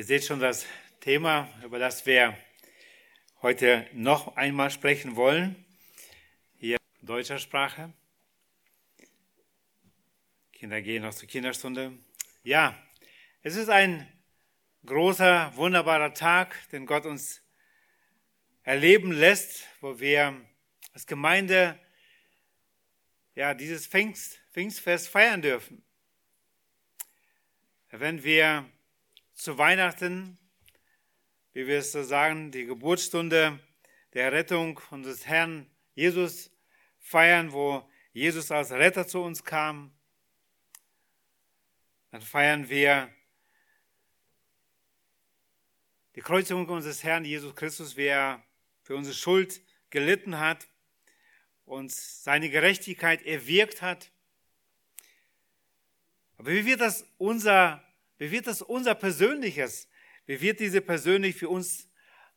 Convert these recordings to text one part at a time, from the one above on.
Ihr seht schon das Thema, über das wir heute noch einmal sprechen wollen, hier in deutscher Sprache. Kinder gehen noch zur Kinderstunde. Ja, es ist ein großer, wunderbarer Tag, den Gott uns erleben lässt, wo wir als Gemeinde ja dieses Pfingst, Pfingstfest feiern dürfen. Wenn wir zu Weihnachten, wie wir es so sagen, die Geburtsstunde der Rettung unseres Herrn Jesus feiern, wo Jesus als Retter zu uns kam, dann feiern wir die Kreuzigung unseres Herrn Jesus Christus, wie für unsere Schuld gelitten hat, uns seine Gerechtigkeit erwirkt hat. Aber wie wird das unser, wie wird das unser Persönliches? Wie wird diese persönlich für uns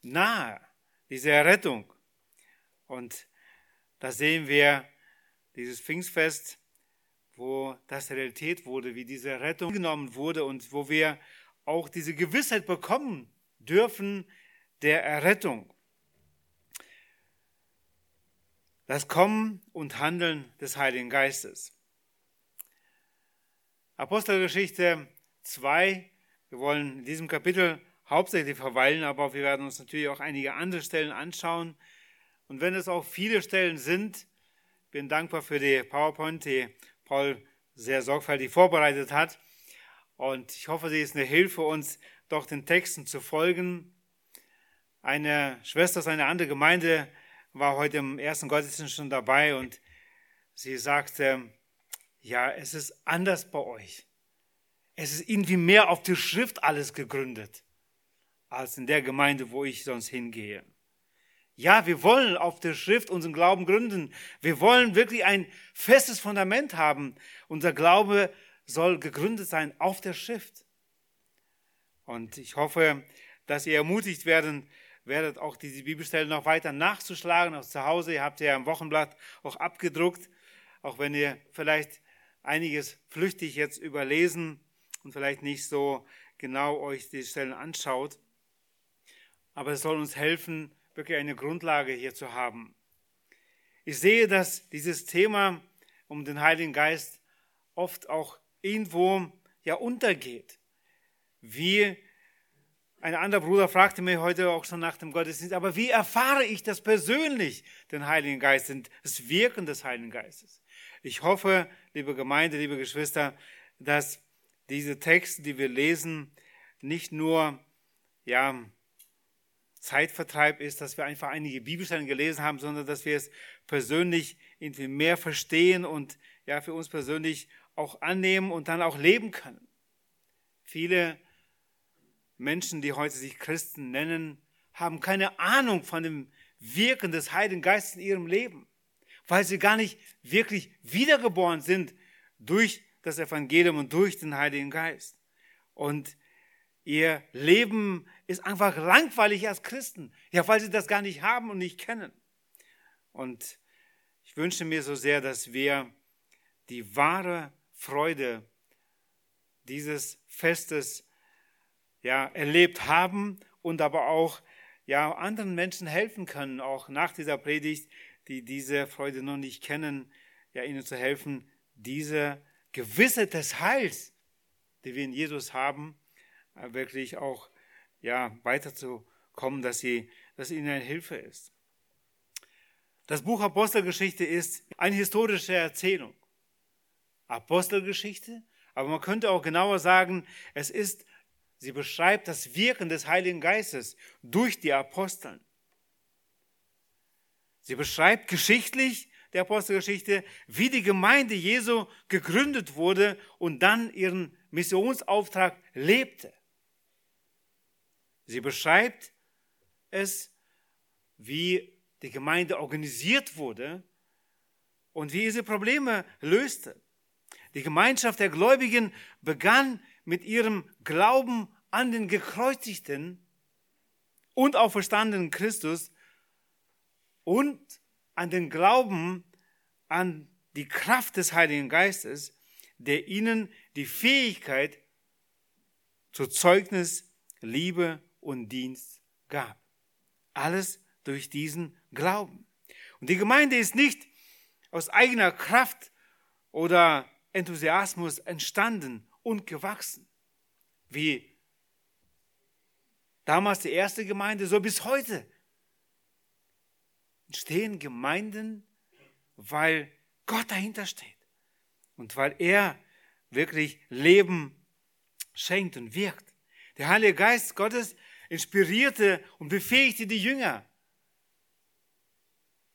nahe, diese Errettung? Und da sehen wir dieses Pfingstfest, wo das Realität wurde, wie diese Rettung genommen wurde und wo wir auch diese Gewissheit bekommen dürfen der Errettung. Das Kommen und Handeln des Heiligen Geistes. Apostelgeschichte 2. Wir wollen in diesem Kapitel hauptsächlich verweilen, aber wir werden uns natürlich auch einige andere Stellen anschauen. Und wenn es auch viele Stellen sind, bin dankbar für die PowerPoint, die Paul sehr sorgfältig vorbereitet hat. Und ich hoffe, sie ist eine Hilfe, uns doch den Texten zu folgen. Eine Schwester aus einer anderen Gemeinde war heute im ersten Gottesdienst schon dabei und sie sagte, ja, es ist anders bei euch. Es ist irgendwie mehr auf die Schrift alles gegründet, als in der Gemeinde, wo ich sonst hingehe. Ja, wir wollen auf der Schrift unseren Glauben gründen. Wir wollen wirklich ein festes Fundament haben. Unser Glaube soll gegründet sein auf der Schrift. Und ich hoffe, dass ihr ermutigt werden, werdet auch diese Bibelstellen noch weiter nachzuschlagen, auch zu Hause. Ihr habt ja im Wochenblatt auch abgedruckt, auch wenn ihr vielleicht einiges flüchtig jetzt überlesen und vielleicht nicht so genau euch die Stellen anschaut. Aber es soll uns helfen, wirklich eine Grundlage hier zu haben. Ich sehe, dass dieses Thema um den Heiligen Geist oft auch irgendwo ja untergeht. Wie ein anderer Bruder fragte mich heute auch schon nach dem Gottesdienst, aber wie erfahre ich das persönlich, den Heiligen Geist, das Wirken des Heiligen Geistes? Ich hoffe, liebe Gemeinde, liebe Geschwister, dass diese Texte, die wir lesen, nicht nur ja, Zeitvertreib ist, dass wir einfach einige Bibelstellen gelesen haben, sondern dass wir es persönlich irgendwie mehr verstehen und ja für uns persönlich auch annehmen und dann auch leben können. Viele Menschen, die heute sich Christen nennen, haben keine Ahnung von dem Wirken des Heiligen Geistes in ihrem Leben, weil sie gar nicht wirklich wiedergeboren sind durch das Evangelium und durch den Heiligen Geist. Und ihr Leben ist einfach langweilig als Christen, ja, weil sie das gar nicht haben und nicht kennen. Und ich wünsche mir so sehr, dass wir die wahre Freude dieses Festes ja, erlebt haben und aber auch ja, anderen Menschen helfen können, auch nach dieser Predigt, die diese Freude noch nicht kennen, ja, ihnen zu helfen, diese Gewissheit des Heils, die wir in Jesus haben, äh, wirklich auch ja, weiterzukommen, dass sie, dass ihnen eine Hilfe ist. Das Buch Apostelgeschichte ist eine historische Erzählung. Apostelgeschichte, aber man könnte auch genauer sagen, es ist Sie beschreibt das Wirken des Heiligen Geistes durch die Aposteln. Sie beschreibt geschichtlich der Apostelgeschichte, wie die Gemeinde Jesu gegründet wurde und dann ihren Missionsauftrag lebte. Sie beschreibt es, wie die Gemeinde organisiert wurde und wie diese Probleme löste. Die Gemeinschaft der Gläubigen begann mit ihrem Glauben an den gekreuzigten und auferstandenen Christus und an den Glauben an die Kraft des Heiligen Geistes, der ihnen die Fähigkeit zur Zeugnis Liebe und Dienst gab. Alles durch diesen Glauben. Und die Gemeinde ist nicht aus eigener Kraft oder Enthusiasmus entstanden und gewachsen, wie damals die erste Gemeinde, so bis heute entstehen Gemeinden, weil Gott dahinter steht und weil er wirklich Leben schenkt und wirkt. Der Heilige Geist Gottes inspirierte und befähigte die Jünger.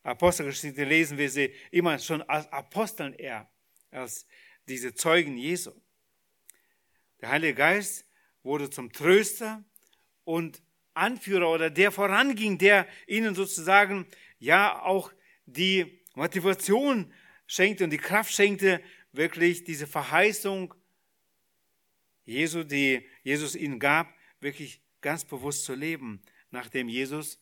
Apostelgeschichte lesen wir sie immer schon als Aposteln eher, als diese Zeugen Jesu. Der Heilige Geist wurde zum Tröster und Anführer oder der voranging, der ihnen sozusagen ja auch die Motivation schenkte und die Kraft schenkte, wirklich diese Verheißung Jesu, die Jesus ihnen gab, wirklich ganz bewusst zu leben, nachdem Jesus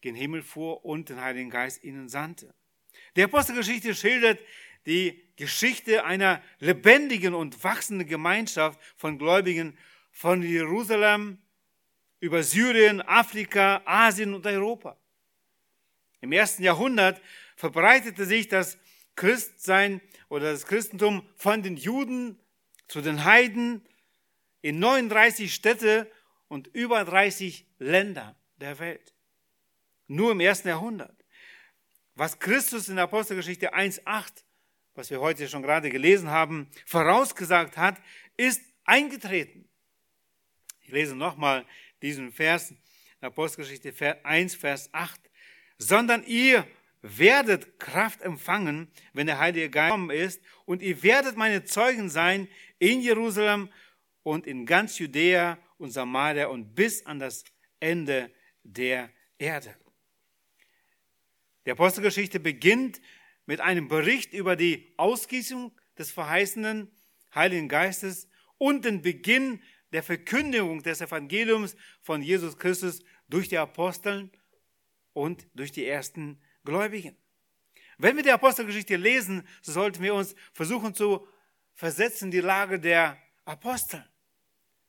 gen Himmel fuhr und den Heiligen Geist ihnen sandte. Die Apostelgeschichte schildert die Geschichte einer lebendigen und wachsenden Gemeinschaft von Gläubigen von Jerusalem über Syrien, Afrika, Asien und Europa. Im ersten Jahrhundert verbreitete sich das Christsein oder das Christentum von den Juden zu den Heiden in 39 Städte und über 30 Länder der Welt. Nur im ersten Jahrhundert. Was Christus in der Apostelgeschichte 1.8, was wir heute schon gerade gelesen haben, vorausgesagt hat, ist eingetreten. Ich lese nochmal diesen Vers, Apostelgeschichte 1, Vers 8. Sondern ihr werdet Kraft empfangen, wenn der Heilige Geist gekommen ist, und ihr werdet meine Zeugen sein in Jerusalem und in ganz Judäa und Samaria und bis an das Ende der Erde. Die Apostelgeschichte beginnt mit einem Bericht über die Ausgießung des verheißenen Heiligen Geistes und den Beginn der Verkündigung des Evangeliums von Jesus Christus durch die Aposteln und durch die ersten Gläubigen. Wenn wir die Apostelgeschichte lesen, so sollten wir uns versuchen zu versetzen die Lage der Apostel.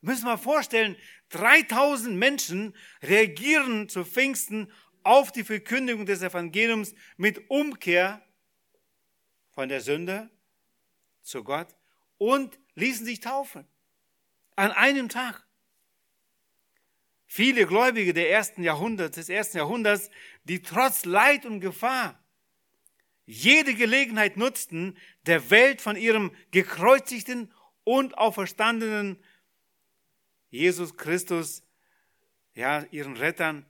Wir müssen mal vorstellen, 3000 Menschen reagieren zu Pfingsten auf die Verkündigung des Evangeliums mit Umkehr von der Sünde zu Gott und ließen sich taufen. An einem Tag. Viele Gläubige der ersten Jahrhunderts, des ersten Jahrhunderts, die trotz Leid und Gefahr jede Gelegenheit nutzten, der Welt von ihrem gekreuzigten und auferstandenen Jesus Christus, ja, ihren Rettern,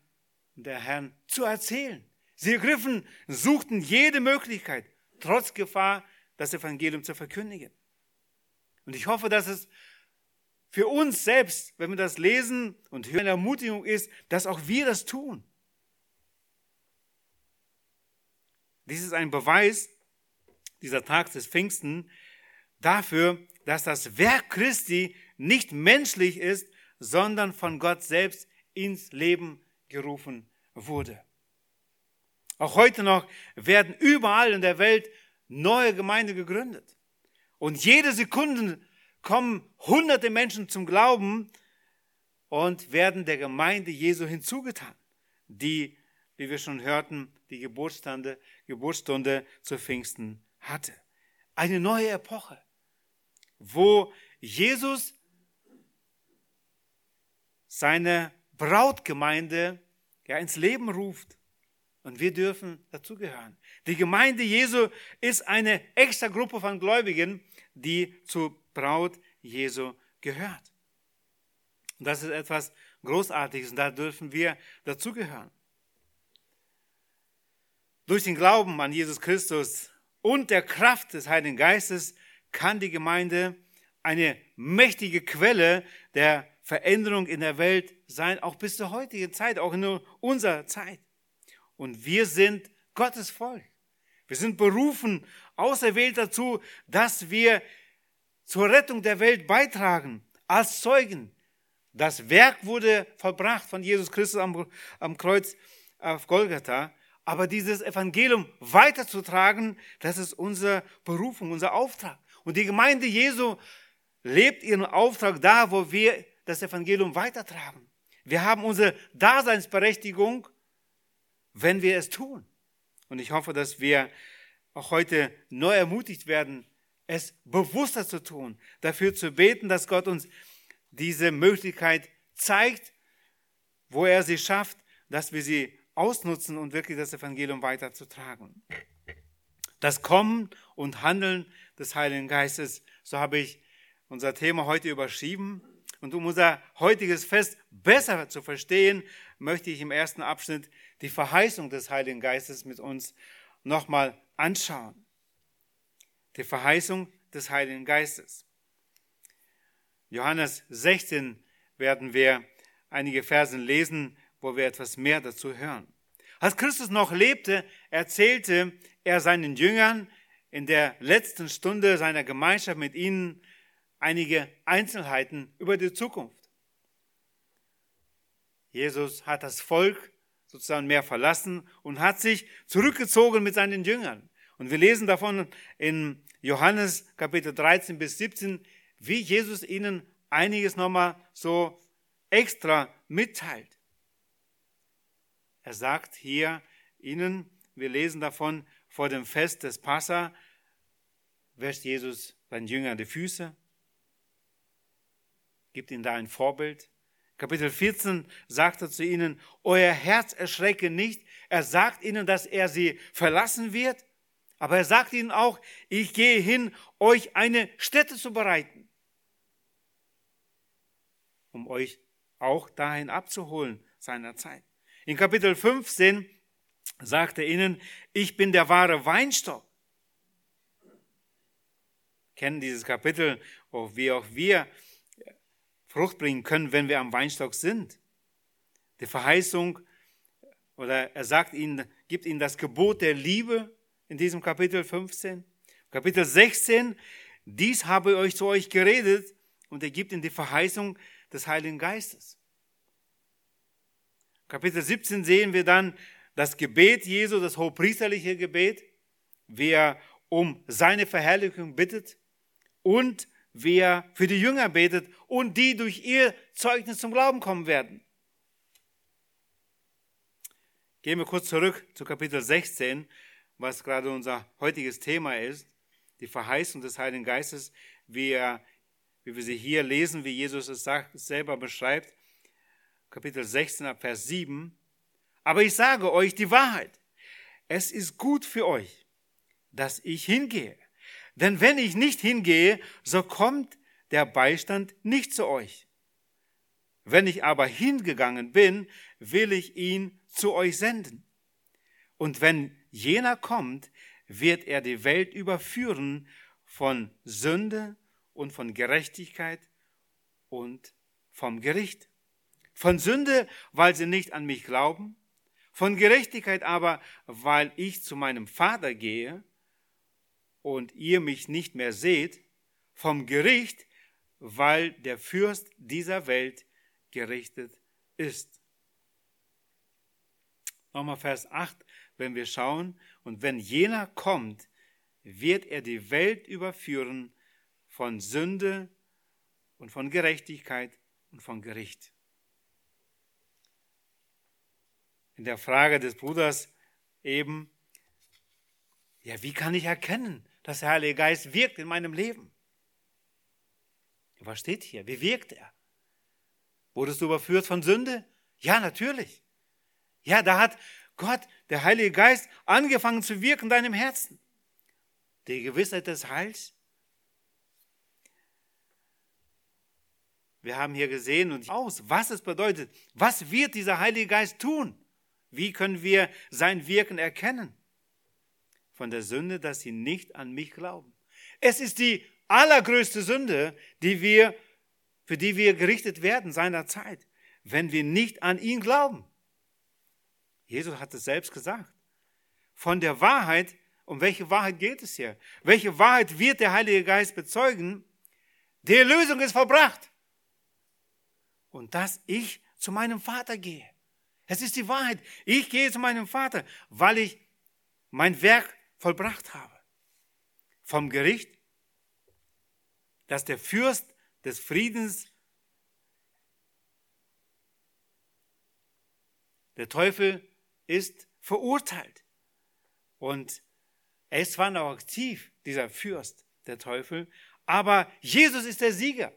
der Herrn zu erzählen. Sie ergriffen, suchten jede Möglichkeit, trotz Gefahr, das Evangelium zu verkündigen. Und ich hoffe, dass es für uns selbst, wenn wir das lesen und hören, eine Ermutigung ist, dass auch wir das tun. Dies ist ein Beweis, dieser Tag des Pfingsten, dafür, dass das Werk Christi nicht menschlich ist, sondern von Gott selbst ins Leben gerufen wurde. Auch heute noch werden überall in der Welt neue Gemeinden gegründet. Und jede Sekunde kommen hunderte Menschen zum Glauben und werden der Gemeinde Jesu hinzugetan, die, wie wir schon hörten, die Geburtsstunde, Geburtsstunde zu Pfingsten hatte. Eine neue Epoche, wo Jesus seine Brautgemeinde ja, ins Leben ruft. Und wir dürfen dazugehören. Die Gemeinde Jesu ist eine extra Gruppe von Gläubigen, die zur Braut Jesu gehört. Und das ist etwas Großartiges und da dürfen wir dazugehören. Durch den Glauben an Jesus Christus und der Kraft des Heiligen Geistes kann die Gemeinde eine mächtige Quelle der Veränderung in der Welt sein, auch bis zur heutigen Zeit, auch in unserer Zeit. Und wir sind Gottes Volk. Wir sind berufen, auserwählt dazu, dass wir zur Rettung der Welt beitragen, als Zeugen. Das Werk wurde vollbracht von Jesus Christus am, am Kreuz auf Golgatha. Aber dieses Evangelium weiterzutragen, das ist unsere Berufung, unser Auftrag. Und die Gemeinde Jesu lebt ihren Auftrag da, wo wir das Evangelium weitertragen. Wir haben unsere Daseinsberechtigung, wenn wir es tun. Und ich hoffe, dass wir auch heute neu ermutigt werden, es bewusster zu tun, dafür zu beten, dass Gott uns diese Möglichkeit zeigt, wo er sie schafft, dass wir sie ausnutzen und wirklich das Evangelium weiterzutragen. Das Kommen und Handeln des Heiligen Geistes, so habe ich unser Thema heute überschrieben. Und um unser heutiges Fest besser zu verstehen, möchte ich im ersten Abschnitt die Verheißung des Heiligen Geistes mit uns nochmal anschauen. Die Verheißung des Heiligen Geistes. Johannes 16 werden wir einige Versen lesen, wo wir etwas mehr dazu hören. Als Christus noch lebte, erzählte er seinen Jüngern in der letzten Stunde seiner Gemeinschaft mit ihnen einige Einzelheiten über die Zukunft. Jesus hat das Volk sozusagen mehr verlassen und hat sich zurückgezogen mit seinen Jüngern. Und wir lesen davon in Johannes Kapitel 13 bis 17, wie Jesus ihnen einiges nochmal so extra mitteilt. Er sagt hier ihnen, wir lesen davon, vor dem Fest des Passa wäscht Jesus seinen Jüngern die Füße, gibt ihnen da ein Vorbild. Kapitel 14 sagt er zu ihnen, euer Herz erschrecke nicht. Er sagt ihnen, dass er sie verlassen wird. Aber er sagt ihnen auch, ich gehe hin, euch eine Stätte zu bereiten, um euch auch dahin abzuholen seiner Zeit. In Kapitel 15 sagt er ihnen, ich bin der wahre Weinstock. Kennen dieses Kapitel, wie auch wir Frucht bringen können, wenn wir am Weinstock sind. Die Verheißung, oder er sagt ihnen, gibt ihnen das Gebot der Liebe in diesem Kapitel 15. Kapitel 16, dies habe ich euch zu euch geredet und er gibt ihnen die Verheißung des Heiligen Geistes. Kapitel 17 sehen wir dann das Gebet Jesu, das hochpriesterliche Gebet, wie er um seine Verherrlichung bittet und wie er für die Jünger betet und die durch ihr Zeugnis zum Glauben kommen werden. Gehen wir kurz zurück zu Kapitel 16, was gerade unser heutiges Thema ist, die Verheißung des Heiligen Geistes, wie, er, wie wir sie hier lesen, wie Jesus es sagt, selber beschreibt. Kapitel 16, Vers 7. Aber ich sage euch die Wahrheit. Es ist gut für euch, dass ich hingehe. Denn wenn ich nicht hingehe, so kommt der Beistand nicht zu euch. Wenn ich aber hingegangen bin, will ich ihn zu euch senden. Und wenn jener kommt, wird er die Welt überführen von Sünde und von Gerechtigkeit und vom Gericht. Von Sünde, weil sie nicht an mich glauben, von Gerechtigkeit aber, weil ich zu meinem Vater gehe und ihr mich nicht mehr seht, vom Gericht, weil der Fürst dieser Welt gerichtet ist. Nochmal Vers 8, wenn wir schauen, und wenn jener kommt, wird er die Welt überführen von Sünde und von Gerechtigkeit und von Gericht. in der Frage des Bruders eben, ja, wie kann ich erkennen, dass der Heilige Geist wirkt in meinem Leben? Was steht hier? Wie wirkt er? Wurdest du überführt von Sünde? Ja, natürlich. Ja, da hat Gott, der Heilige Geist, angefangen zu wirken in deinem Herzen. Die Gewissheit des Heils. Wir haben hier gesehen und aus, was es bedeutet. Was wird dieser Heilige Geist tun? Wie können wir sein Wirken erkennen? Von der Sünde, dass sie nicht an mich glauben. Es ist die allergrößte Sünde, die wir, für die wir gerichtet werden seinerzeit, wenn wir nicht an ihn glauben. Jesus hat es selbst gesagt. Von der Wahrheit, um welche Wahrheit geht es hier? Welche Wahrheit wird der Heilige Geist bezeugen? Die Erlösung ist verbracht. Und dass ich zu meinem Vater gehe. Es ist die Wahrheit. Ich gehe zu meinem Vater, weil ich mein Werk vollbracht habe. Vom Gericht, dass der Fürst des Friedens, der Teufel, ist verurteilt. Und er ist zwar noch aktiv, dieser Fürst, der Teufel, aber Jesus ist der Sieger.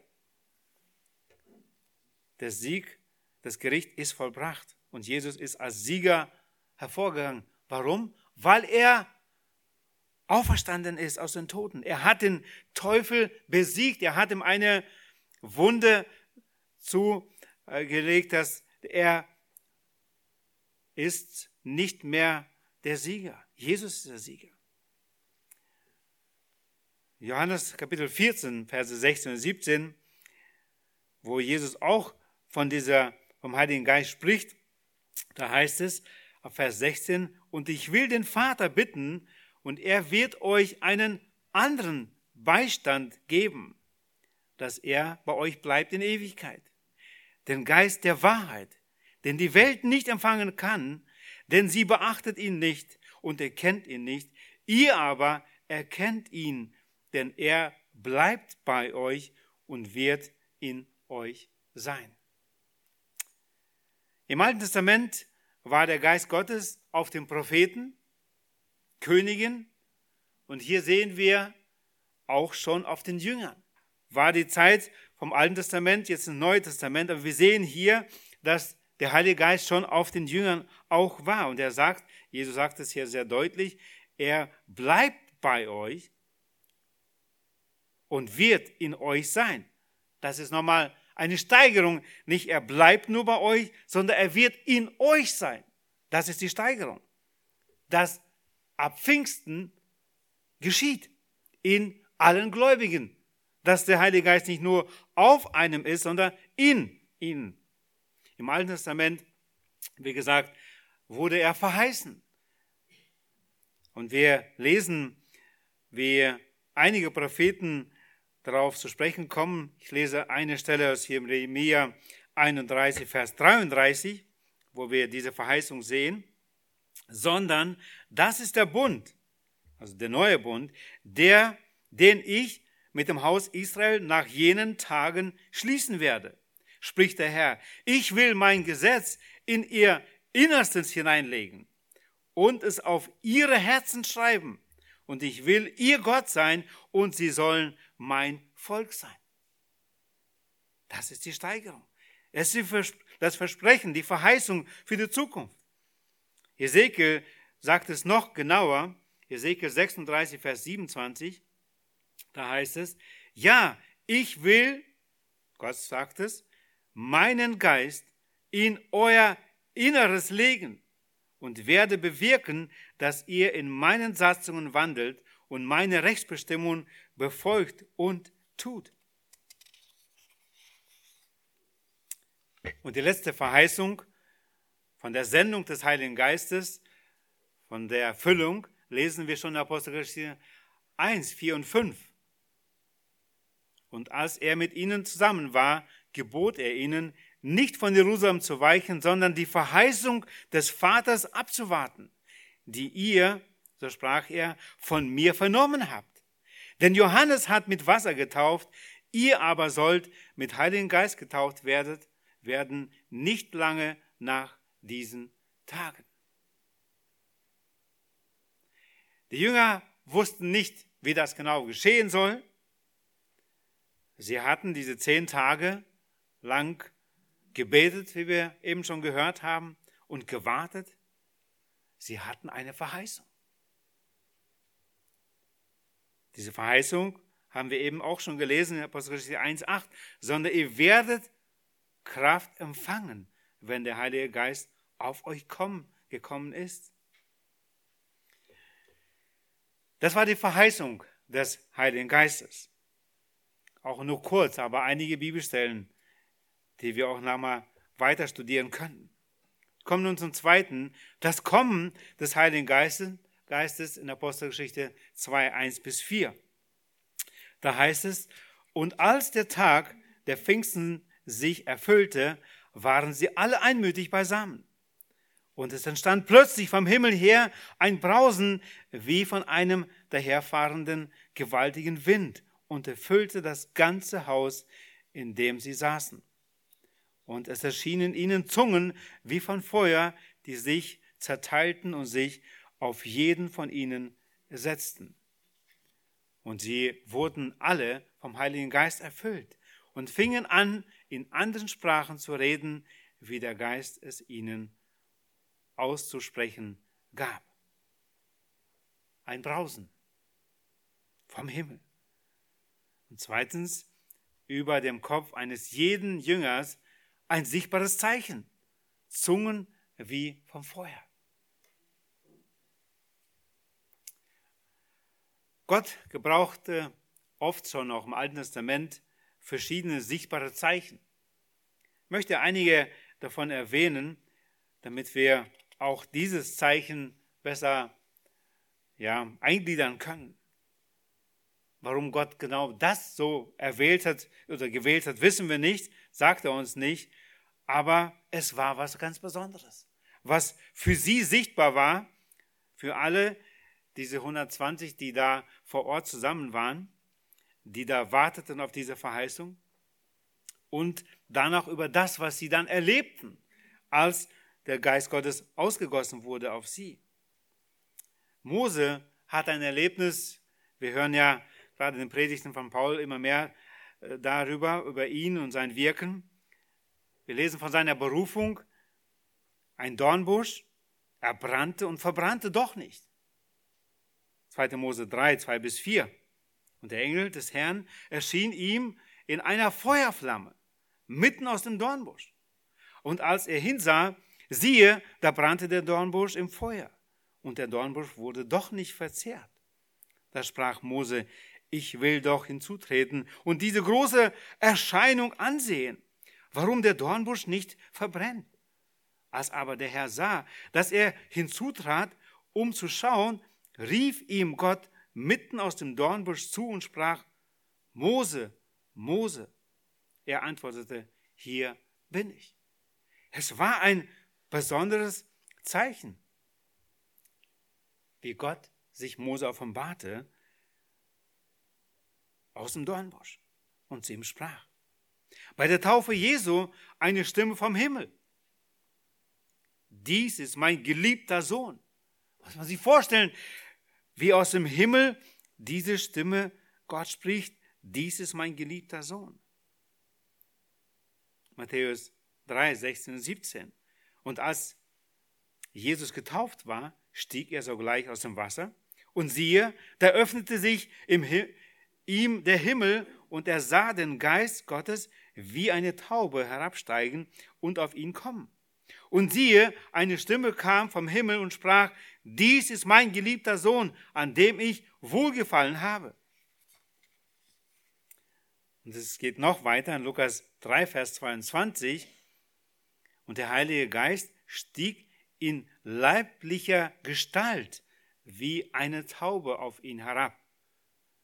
Der Sieg, das Gericht ist vollbracht und Jesus ist als Sieger hervorgegangen. Warum? Weil er auferstanden ist aus den Toten. Er hat den Teufel besiegt. Er hat ihm eine Wunde zugelegt, dass er ist nicht mehr der Sieger. Jesus ist der Sieger. Johannes Kapitel 14, Verse 16 und 17, wo Jesus auch von dieser, vom Heiligen Geist spricht, da heißt es, auf Vers 16, und ich will den Vater bitten, und er wird euch einen anderen Beistand geben, dass er bei euch bleibt in Ewigkeit. Den Geist der Wahrheit, den die Welt nicht empfangen kann, denn sie beachtet ihn nicht und erkennt ihn nicht. Ihr aber erkennt ihn, denn er bleibt bei euch und wird in euch sein. Im Alten Testament war der Geist Gottes auf den Propheten, Königen und hier sehen wir auch schon auf den Jüngern. War die Zeit vom Alten Testament, jetzt im Neuen Testament, aber wir sehen hier, dass der Heilige Geist schon auf den Jüngern auch war. Und er sagt, Jesus sagt es hier sehr deutlich, er bleibt bei euch und wird in euch sein. Das ist nochmal eine Steigerung. Nicht er bleibt nur bei euch, sondern er wird in euch sein. Das ist die Steigerung. Das ab Pfingsten geschieht in allen Gläubigen. Dass der Heilige Geist nicht nur auf einem ist, sondern in ihnen. Im Alten Testament, wie gesagt, wurde er verheißen. Und wir lesen, wie einige Propheten darauf zu sprechen kommen. Ich lese eine Stelle aus Jeremia 31, Vers 33, wo wir diese Verheißung sehen. Sondern das ist der Bund, also der neue Bund, der, den ich mit dem Haus Israel nach jenen Tagen schließen werde, spricht der Herr. Ich will mein Gesetz in ihr Innerstes hineinlegen und es auf ihre Herzen schreiben. Und ich will ihr Gott sein und sie sollen mein Volk sein. Das ist die Steigerung. Es ist das Versprechen, die Verheißung für die Zukunft. Ezekiel sagt es noch genauer. Ezekiel 36, Vers 27. Da heißt es, ja, ich will, Gott sagt es, meinen Geist in euer Inneres legen und werde bewirken, dass ihr in meinen Satzungen wandelt und meine Rechtsbestimmungen befolgt und tut. Und die letzte Verheißung von der Sendung des Heiligen Geistes, von der Erfüllung, lesen wir schon in Apostelgeschichte 1, 4 und 5. Und als er mit ihnen zusammen war, gebot er ihnen, nicht von Jerusalem zu weichen, sondern die Verheißung des Vaters abzuwarten, die ihr, so sprach er, von mir vernommen habt. Denn Johannes hat mit Wasser getauft, ihr aber sollt mit Heiligen Geist getauft werdet, werden nicht lange nach diesen Tagen. Die Jünger wussten nicht, wie das genau geschehen soll. Sie hatten diese zehn Tage lang gebetet, wie wir eben schon gehört haben, und gewartet. Sie hatten eine Verheißung. Diese Verheißung haben wir eben auch schon gelesen in Apostelgeschichte 1,8, sondern ihr werdet Kraft empfangen, wenn der Heilige Geist auf euch kommen, gekommen ist. Das war die Verheißung des Heiligen Geistes. Auch nur kurz, aber einige Bibelstellen die wir auch nochmal weiter studieren könnten. Kommen nun zum zweiten, das Kommen des Heiligen Geistes, Geistes in Apostelgeschichte 2, 1 bis 4. Da heißt es, und als der Tag der Pfingsten sich erfüllte, waren sie alle einmütig beisammen. Und es entstand plötzlich vom Himmel her ein Brausen wie von einem daherfahrenden gewaltigen Wind und erfüllte das ganze Haus, in dem sie saßen. Und es erschienen ihnen Zungen wie von Feuer, die sich zerteilten und sich auf jeden von ihnen setzten. Und sie wurden alle vom Heiligen Geist erfüllt und fingen an, in anderen Sprachen zu reden, wie der Geist es ihnen auszusprechen gab. Ein Brausen vom Himmel. Und zweitens, über dem Kopf eines jeden Jüngers ein sichtbares Zeichen. Zungen wie vom Feuer. Gott gebrauchte oft schon auch im Alten Testament verschiedene sichtbare Zeichen. Ich möchte einige davon erwähnen, damit wir auch dieses Zeichen besser ja, eingliedern können. Warum Gott genau das so erwählt hat oder gewählt hat, wissen wir nicht, sagt er uns nicht, aber es war was ganz Besonderes. Was für sie sichtbar war, für alle, diese 120, die da vor Ort zusammen waren, die da warteten auf diese Verheißung und danach über das, was sie dann erlebten, als der Geist Gottes ausgegossen wurde auf sie. Mose hat ein Erlebnis, wir hören ja gerade in den Predigten von Paul immer mehr äh, darüber, über ihn und sein Wirken. Wir lesen von seiner Berufung, ein Dornbusch, er brannte und verbrannte doch nicht. 2. Mose 3, 2 bis 4. Und der Engel des Herrn erschien ihm in einer Feuerflamme, mitten aus dem Dornbusch. Und als er hinsah, siehe, da brannte der Dornbusch im Feuer. Und der Dornbusch wurde doch nicht verzehrt. Da sprach Mose, ich will doch hinzutreten und diese große Erscheinung ansehen, warum der Dornbusch nicht verbrennt. Als aber der Herr sah, dass er hinzutrat, um zu schauen, rief ihm Gott mitten aus dem Dornbusch zu und sprach, Mose, Mose. Er antwortete, hier bin ich. Es war ein besonderes Zeichen, wie Gott sich Mose offenbarte aus dem Dornbusch und zu ihm sprach. Bei der Taufe Jesu eine Stimme vom Himmel. Dies ist mein geliebter Sohn. Muss man sich vorstellen, wie aus dem Himmel diese Stimme Gott spricht, dies ist mein geliebter Sohn. Matthäus 3, 16 und 17. Und als Jesus getauft war, stieg er sogleich aus dem Wasser und siehe, da öffnete sich im ihm der Himmel und er sah den Geist Gottes wie eine Taube herabsteigen und auf ihn kommen. Und siehe, eine Stimme kam vom Himmel und sprach, dies ist mein geliebter Sohn, an dem ich wohlgefallen habe. Und es geht noch weiter in Lukas 3, Vers 22. Und der Heilige Geist stieg in leiblicher Gestalt wie eine Taube auf ihn herab.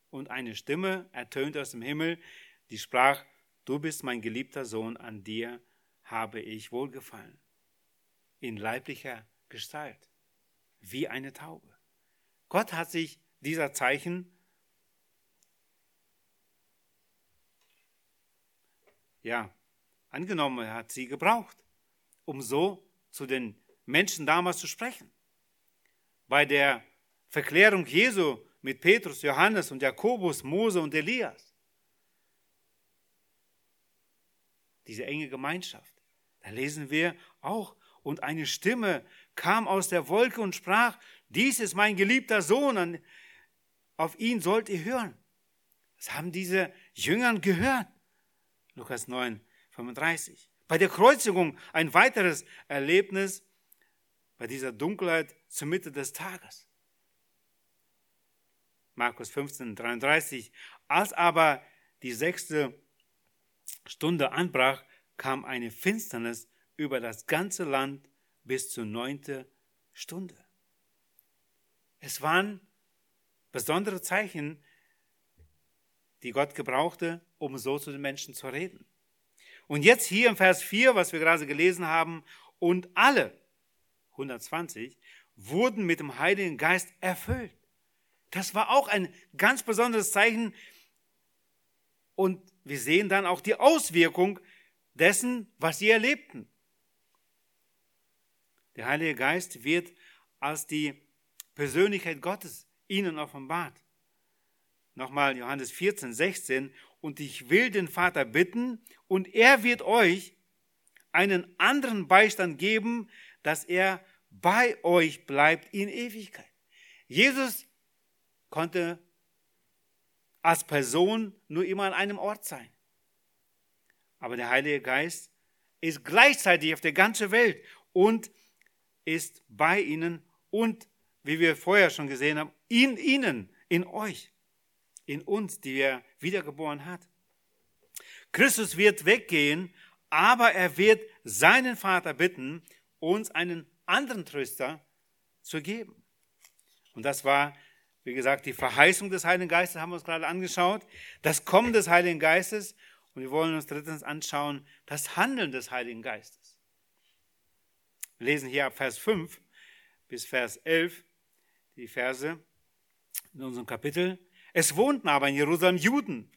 Und eine Stimme ertönte aus dem Himmel, die sprach, du bist mein geliebter Sohn, an dir habe ich wohlgefallen. In leiblicher Gestalt wie eine Taube. Gott hat sich dieser Zeichen ja, angenommen, er hat sie gebraucht, um so zu den Menschen damals zu sprechen. Bei der Verklärung Jesu mit Petrus, Johannes und Jakobus, Mose und Elias. Diese enge Gemeinschaft. Da lesen wir auch, und eine Stimme kam aus der Wolke und sprach, dies ist mein geliebter Sohn, auf ihn sollt ihr hören. Das haben diese Jüngern gehört. Lukas 9, 35. Bei der Kreuzigung ein weiteres Erlebnis bei dieser Dunkelheit zur Mitte des Tages. Markus 15, 33. Als aber die sechste Stunde anbrach, kam eine Finsternis über das ganze Land bis zur neunten Stunde. Es waren besondere Zeichen, die Gott gebrauchte, um so zu den Menschen zu reden. Und jetzt hier im Vers 4, was wir gerade gelesen haben, und alle 120 wurden mit dem Heiligen Geist erfüllt. Das war auch ein ganz besonderes Zeichen. Und wir sehen dann auch die Auswirkung dessen, was sie erlebten. Der Heilige Geist wird als die Persönlichkeit Gottes ihnen offenbart. Nochmal Johannes 14, 16. Und ich will den Vater bitten, und er wird euch einen anderen Beistand geben, dass er bei euch bleibt in Ewigkeit. Jesus konnte als Person nur immer an einem Ort sein. Aber der Heilige Geist ist gleichzeitig auf der ganzen Welt und ist bei ihnen und, wie wir vorher schon gesehen haben, in ihnen, in euch, in uns, die er wiedergeboren hat. Christus wird weggehen, aber er wird seinen Vater bitten, uns einen anderen Tröster zu geben. Und das war, wie gesagt, die Verheißung des Heiligen Geistes, haben wir uns gerade angeschaut, das Kommen des Heiligen Geistes und wir wollen uns drittens anschauen, das Handeln des Heiligen Geistes. Wir lesen hier ab Vers 5 bis Vers 11 die Verse in unserem Kapitel. Es wohnten aber in Jerusalem Juden,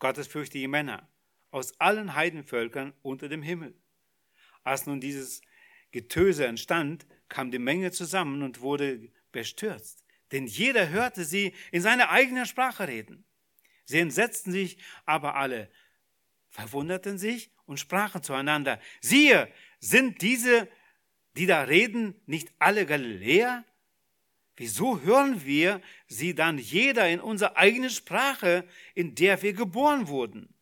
gottesfürchtige Männer, aus allen Heidenvölkern unter dem Himmel. Als nun dieses Getöse entstand, kam die Menge zusammen und wurde bestürzt, denn jeder hörte sie in seiner eigenen Sprache reden. Sie entsetzten sich aber alle, verwunderten sich und sprachen zueinander, siehe, sind diese, die da reden, nicht alle Galiläer? Wieso hören wir sie dann jeder in unserer eigenen Sprache, in der wir geboren wurden?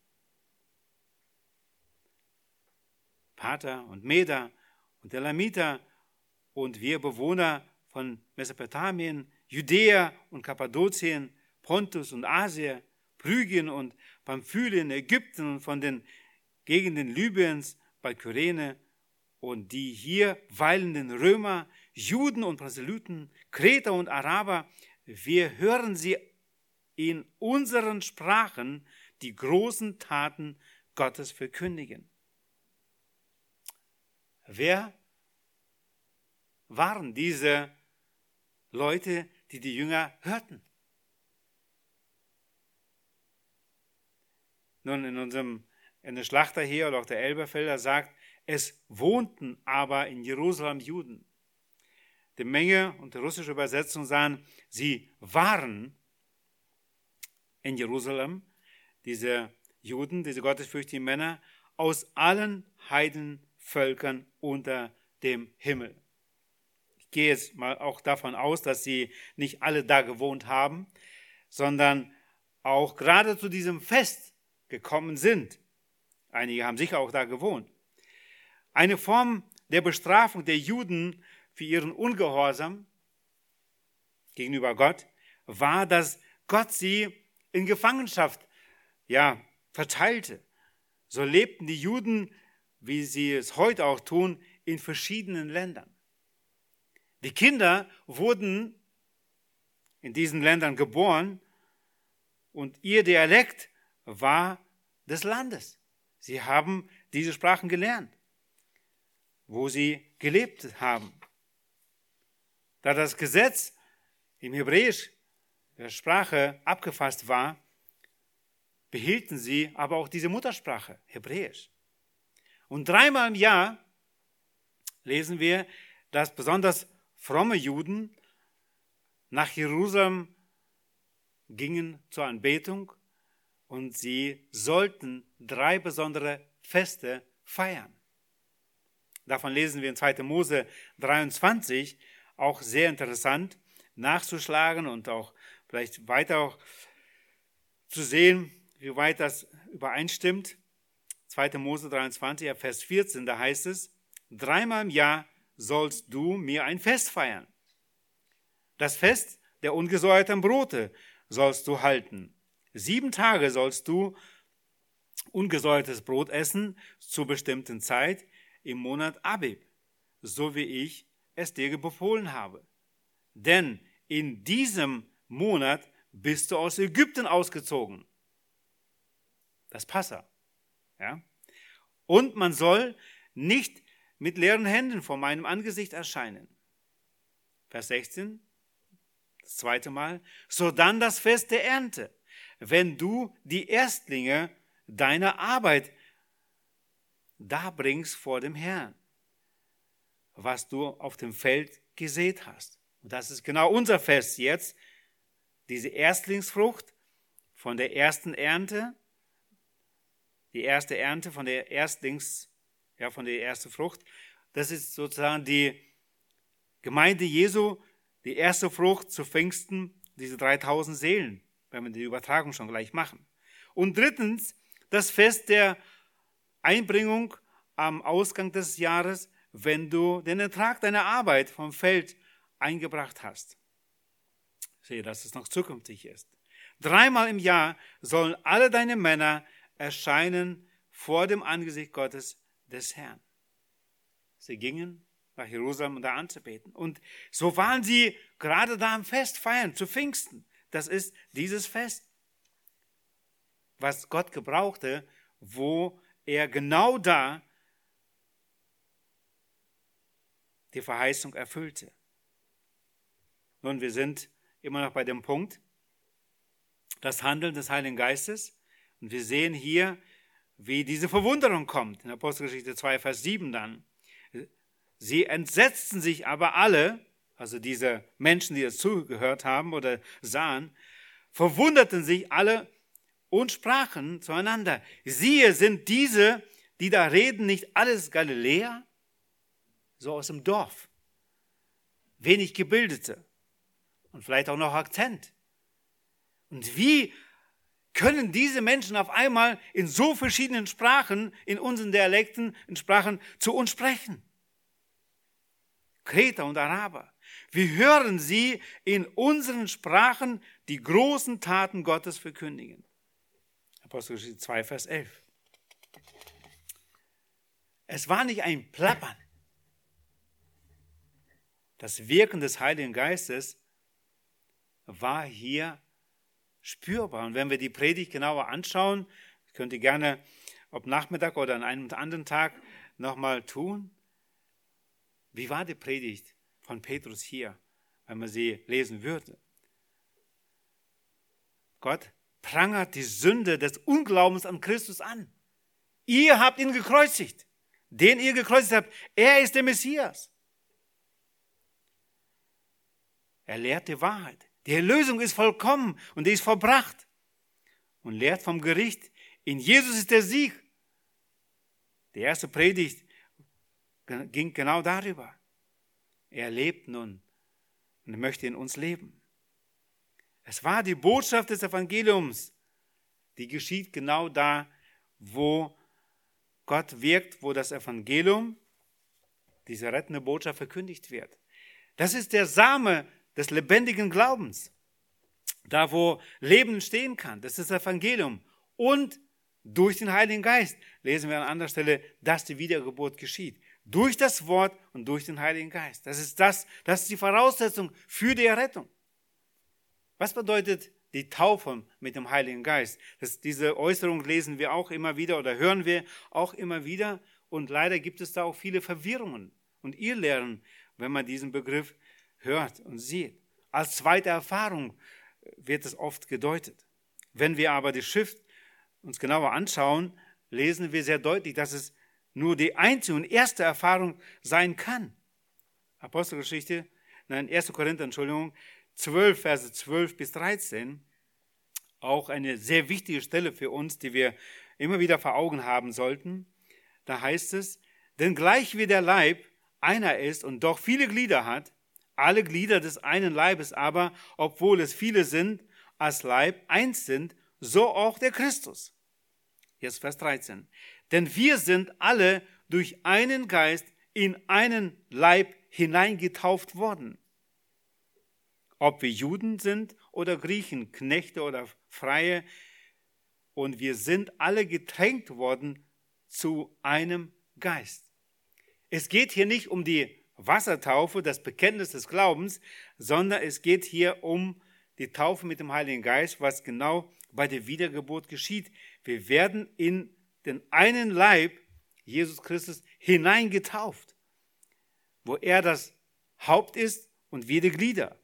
Pater und Meder und Elamiter und wir Bewohner von Mesopotamien, Judäa und Kappadokien, Pontus und Asien, Phrygien und Pamphylien, Ägypten und von den Gegenden Libyens bei Kyrene und die hier weilenden Römer, Juden und Proselyten, Kreter und Araber, wir hören sie in unseren Sprachen die großen Taten Gottes verkündigen. Wer waren diese Leute, die die Jünger hörten? Nun, in unserem in der Schlachter hier oder auch der Elberfelder sagt, es wohnten aber in Jerusalem Juden. Die Menge und die russische Übersetzung sagen, sie waren in Jerusalem, diese Juden, diese gottesfürchtigen Männer, aus allen Heidenvölkern unter dem Himmel. Ich gehe jetzt mal auch davon aus, dass sie nicht alle da gewohnt haben, sondern auch gerade zu diesem Fest gekommen sind. Einige haben sicher auch da gewohnt. Eine Form der Bestrafung der Juden für ihren Ungehorsam gegenüber Gott war, dass Gott sie in Gefangenschaft ja, verteilte. So lebten die Juden, wie sie es heute auch tun, in verschiedenen Ländern. Die Kinder wurden in diesen Ländern geboren und ihr Dialekt war des Landes. Sie haben diese Sprachen gelernt, wo sie gelebt haben. Da das Gesetz im Hebräisch der Sprache abgefasst war, behielten sie aber auch diese Muttersprache, Hebräisch. Und dreimal im Jahr lesen wir, dass besonders fromme Juden nach Jerusalem gingen zur Anbetung und sie sollten drei besondere Feste feiern. Davon lesen wir in 2. Mose 23, auch sehr interessant nachzuschlagen und auch vielleicht weiter auch zu sehen, wie weit das übereinstimmt. 2. Mose 23, Vers 14, da heißt es, dreimal im Jahr sollst du mir ein Fest feiern. Das Fest der ungesäuerten Brote sollst du halten. Sieben Tage sollst du ungesäuertes Brot essen zur bestimmten Zeit im Monat Abib, so wie ich es dir befohlen habe. Denn in diesem Monat bist du aus Ägypten ausgezogen. Das Passa. Ja? Und man soll nicht mit leeren Händen vor meinem Angesicht erscheinen. Vers 16, das zweite Mal. So dann das Fest der Ernte wenn du die Erstlinge deiner Arbeit darbringst vor dem Herrn, was du auf dem Feld gesät hast. Und das ist genau unser Fest jetzt, diese Erstlingsfrucht von der ersten Ernte, die erste Ernte von der Erstlings, ja, von der ersten Frucht. Das ist sozusagen die Gemeinde Jesu, die erste Frucht zu Pfingsten, diese 3000 Seelen, wenn wir die Übertragung schon gleich machen. Und drittens, das Fest der Einbringung am Ausgang des Jahres, wenn du den Ertrag deiner Arbeit vom Feld eingebracht hast. Ich sehe, dass es noch zukünftig ist. Dreimal im Jahr sollen alle deine Männer erscheinen vor dem Angesicht Gottes des Herrn. Sie gingen nach Jerusalem, um da anzubeten. Und so waren sie gerade da am Fest feiern, zu Pfingsten. Das ist dieses Fest, was Gott gebrauchte, wo er genau da die Verheißung erfüllte. Nun, wir sind immer noch bei dem Punkt, das Handeln des Heiligen Geistes. Und wir sehen hier, wie diese Verwunderung kommt. In Apostelgeschichte 2, Vers 7 dann. Sie entsetzten sich aber alle, also diese Menschen, die es zugehört haben oder sahen, verwunderten sich alle und sprachen zueinander, siehe, sind diese, die da reden, nicht alles Galiläer? So aus dem Dorf. Wenig Gebildete und vielleicht auch noch Akzent. Und wie können diese Menschen auf einmal in so verschiedenen Sprachen, in unseren Dialekten, in Sprachen zu uns sprechen? Kreter und Araber. Wie hören sie in unseren Sprachen die großen Taten Gottes verkündigen? Apostelgeschichte 2, Vers 11. Es war nicht ein Plappern. Das Wirken des Heiligen Geistes war hier spürbar. Und wenn wir die Predigt genauer anschauen, könnt ihr gerne ob Nachmittag oder an einem anderen Tag nochmal tun. Wie war die Predigt von Petrus hier, wenn man sie lesen würde? Gott prangert die Sünde des Unglaubens an Christus an. Ihr habt ihn gekreuzigt. Den ihr gekreuzigt habt, er ist der Messias. Er lehrt die Wahrheit. Die Erlösung ist vollkommen und die ist vollbracht. Und lehrt vom Gericht. In Jesus ist der Sieg. Die erste Predigt ging genau darüber. Er lebt nun und möchte in uns leben. Es war die Botschaft des Evangeliums, die geschieht genau da, wo Gott wirkt, wo das Evangelium, diese rettende Botschaft verkündigt wird. Das ist der Same des lebendigen Glaubens. Da, wo Leben stehen kann, das ist das Evangelium. Und durch den Heiligen Geist lesen wir an anderer Stelle, dass die Wiedergeburt geschieht. Durch das Wort und durch den Heiligen Geist. Das ist das, das ist die Voraussetzung für die Errettung. Was bedeutet die Taufe mit dem Heiligen Geist? Das, diese Äußerung lesen wir auch immer wieder oder hören wir auch immer wieder. Und leider gibt es da auch viele Verwirrungen und Irrlehren, wenn man diesen Begriff hört und sieht. Als zweite Erfahrung wird es oft gedeutet. Wenn wir aber die Schrift uns genauer anschauen, lesen wir sehr deutlich, dass es nur die einzige und erste Erfahrung sein kann. Apostelgeschichte, nein, 1. Korinther, Entschuldigung, 12, Verse 12 bis 13, auch eine sehr wichtige Stelle für uns, die wir immer wieder vor Augen haben sollten. Da heißt es, denn gleich wie der Leib einer ist und doch viele Glieder hat, alle Glieder des einen Leibes aber, obwohl es viele sind, als Leib eins sind, so auch der Christus. Jetzt Vers 13. Denn wir sind alle durch einen Geist in einen Leib hineingetauft worden ob wir Juden sind oder Griechen, Knechte oder Freie. Und wir sind alle getränkt worden zu einem Geist. Es geht hier nicht um die Wassertaufe, das Bekenntnis des Glaubens, sondern es geht hier um die Taufe mit dem Heiligen Geist, was genau bei der Wiedergeburt geschieht. Wir werden in den einen Leib, Jesus Christus, hineingetauft, wo er das Haupt ist und wir die Glieder.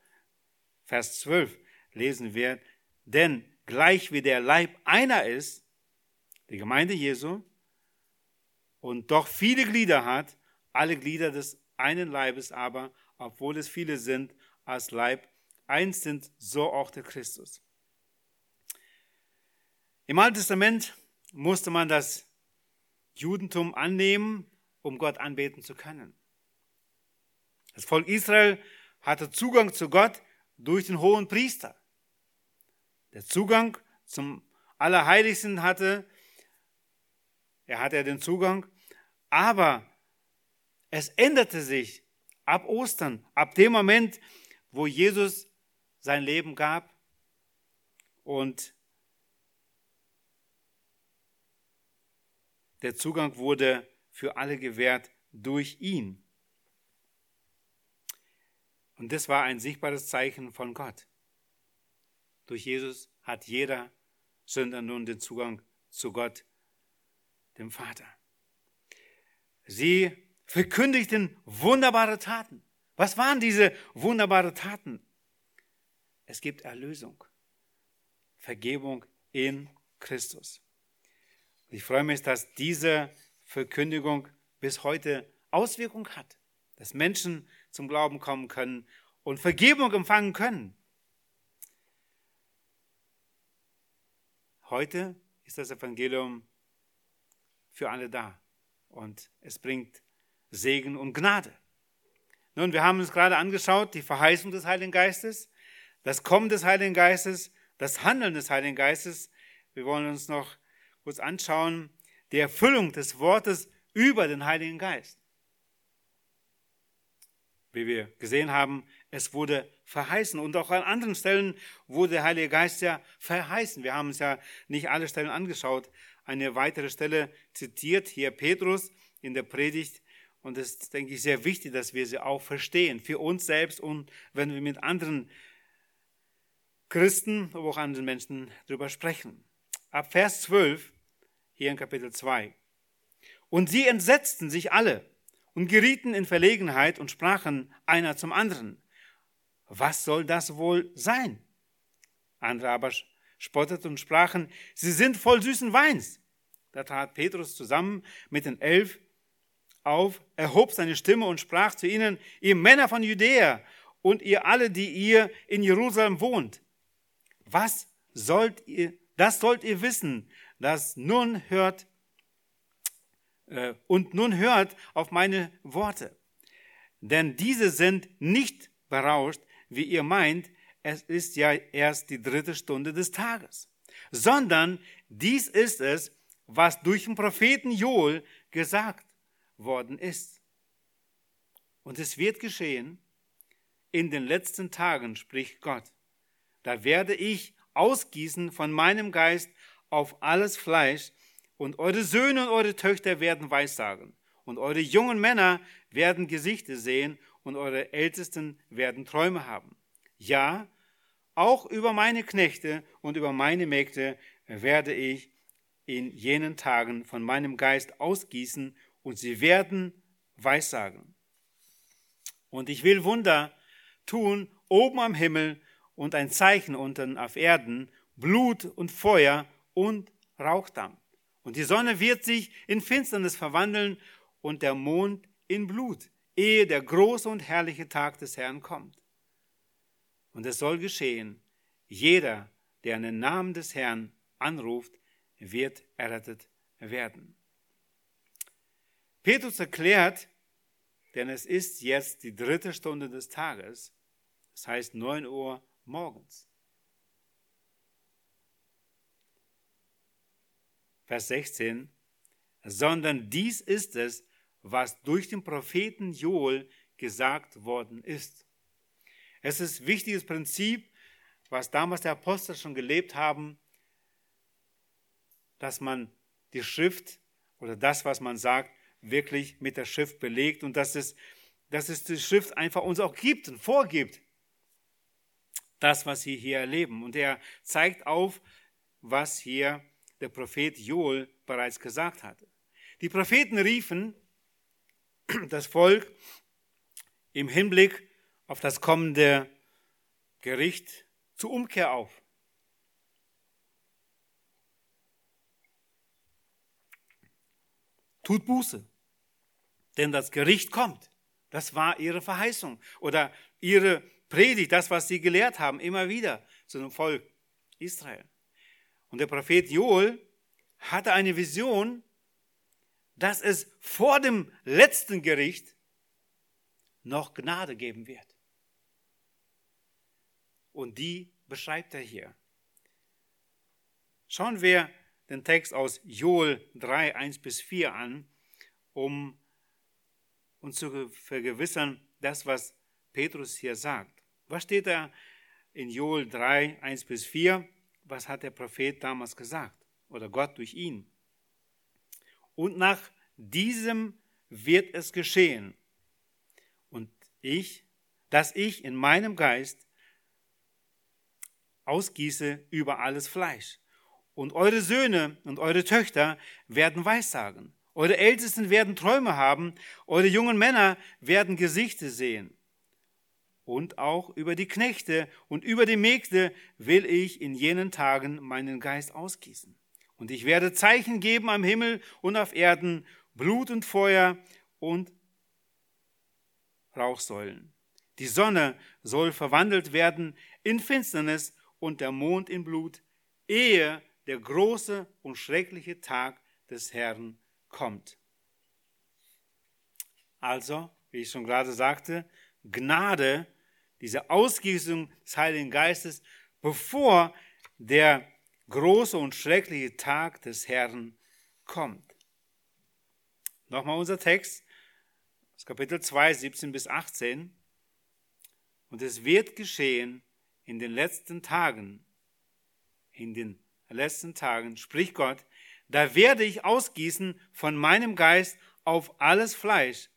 Vers 12 lesen wir, denn gleich wie der Leib einer ist, die Gemeinde Jesu, und doch viele Glieder hat, alle Glieder des einen Leibes aber, obwohl es viele sind, als Leib eins sind, so auch der Christus. Im Alten Testament musste man das Judentum annehmen, um Gott anbeten zu können. Das Volk Israel hatte Zugang zu Gott durch den hohen Priester. Der Zugang zum Allerheiligsten hatte, er hatte ja den Zugang, aber es änderte sich ab Ostern, ab dem Moment, wo Jesus sein Leben gab und der Zugang wurde für alle gewährt durch ihn. Und das war ein sichtbares Zeichen von Gott. Durch Jesus hat jeder Sünder nun den Zugang zu Gott, dem Vater. Sie verkündigten wunderbare Taten. Was waren diese wunderbaren Taten? Es gibt Erlösung, Vergebung in Christus. Ich freue mich, dass diese Verkündigung bis heute Auswirkung hat, dass Menschen zum Glauben kommen können und Vergebung empfangen können. Heute ist das Evangelium für alle da und es bringt Segen und Gnade. Nun, wir haben uns gerade angeschaut, die Verheißung des Heiligen Geistes, das Kommen des Heiligen Geistes, das Handeln des Heiligen Geistes. Wir wollen uns noch kurz anschauen, die Erfüllung des Wortes über den Heiligen Geist wie wir gesehen haben, es wurde verheißen. Und auch an anderen Stellen wurde der Heilige Geist ja verheißen. Wir haben uns ja nicht alle Stellen angeschaut. Eine weitere Stelle zitiert hier Petrus in der Predigt. Und es ist, denke ich, sehr wichtig, dass wir sie auch verstehen. Für uns selbst und wenn wir mit anderen Christen, aber auch anderen Menschen darüber sprechen. Ab Vers 12, hier in Kapitel 2. Und sie entsetzten sich alle und gerieten in Verlegenheit und sprachen einer zum anderen, was soll das wohl sein? Andere aber spotteten und sprachen, sie sind voll süßen Weins. Da trat Petrus zusammen mit den elf auf, erhob seine Stimme und sprach zu ihnen, ihr Männer von Judäa und ihr alle, die ihr in Jerusalem wohnt, was sollt ihr, das sollt ihr wissen, dass nun hört äh, und nun hört auf meine Worte. Denn diese sind nicht berauscht, wie ihr meint, es ist ja erst die dritte Stunde des Tages, sondern dies ist es, was durch den Propheten Joel gesagt worden ist. Und es wird geschehen, in den letzten Tagen, spricht Gott, da werde ich ausgießen von meinem Geist auf alles Fleisch, und eure Söhne und eure Töchter werden Weissagen. Und eure jungen Männer werden Gesichter sehen. Und eure Ältesten werden Träume haben. Ja, auch über meine Knechte und über meine Mägde werde ich in jenen Tagen von meinem Geist ausgießen und sie werden Weissagen. Und ich will Wunder tun oben am Himmel und ein Zeichen unten auf Erden, Blut und Feuer und Rauchdampf. Und die Sonne wird sich in Finsternis verwandeln und der Mond in Blut, ehe der große und herrliche Tag des Herrn kommt. Und es soll geschehen, jeder, der an den Namen des Herrn anruft, wird errettet werden. Petrus erklärt, denn es ist jetzt die dritte Stunde des Tages, das heißt neun Uhr morgens. Vers 16, sondern dies ist es, was durch den Propheten Joel gesagt worden ist. Es ist ein wichtiges Prinzip, was damals der Apostel schon gelebt haben, dass man die Schrift oder das, was man sagt, wirklich mit der Schrift belegt und dass es, dass es die Schrift einfach uns auch gibt und vorgibt. Das, was sie hier erleben. Und er zeigt auf, was hier der Prophet Joel bereits gesagt hatte. Die Propheten riefen das Volk im Hinblick auf das kommende Gericht zur Umkehr auf. tut Buße. Denn das Gericht kommt. Das war ihre Verheißung oder ihre Predigt, das, was sie gelehrt haben, immer wieder zu dem Volk Israel. Und der Prophet Joel hatte eine Vision, dass es vor dem letzten Gericht noch Gnade geben wird. Und die beschreibt er hier. Schauen wir den Text aus Joel 3, 1 bis 4 an, um uns zu vergewissern, das, was Petrus hier sagt. Was steht da in Joel 3, 1 bis 4? Was hat der Prophet damals gesagt? Oder Gott durch ihn? Und nach diesem wird es geschehen. Und ich, dass ich in meinem Geist ausgieße über alles Fleisch. Und eure Söhne und eure Töchter werden Weissagen. Eure Ältesten werden Träume haben. Eure jungen Männer werden Gesichter sehen. Und auch über die Knechte und über die Mägde will ich in jenen Tagen meinen Geist ausgießen. Und ich werde Zeichen geben am Himmel und auf Erden, Blut und Feuer und Rauchsäulen. Die Sonne soll verwandelt werden in Finsternis und der Mond in Blut, ehe der große und schreckliche Tag des Herrn kommt. Also, wie ich schon gerade sagte, Gnade, diese Ausgießung des Heiligen Geistes, bevor der große und schreckliche Tag des Herrn kommt. Nochmal unser Text, das Kapitel 2, 17 bis 18. Und es wird geschehen in den letzten Tagen, in den letzten Tagen, spricht Gott, da werde ich ausgießen von meinem Geist auf alles Fleisch.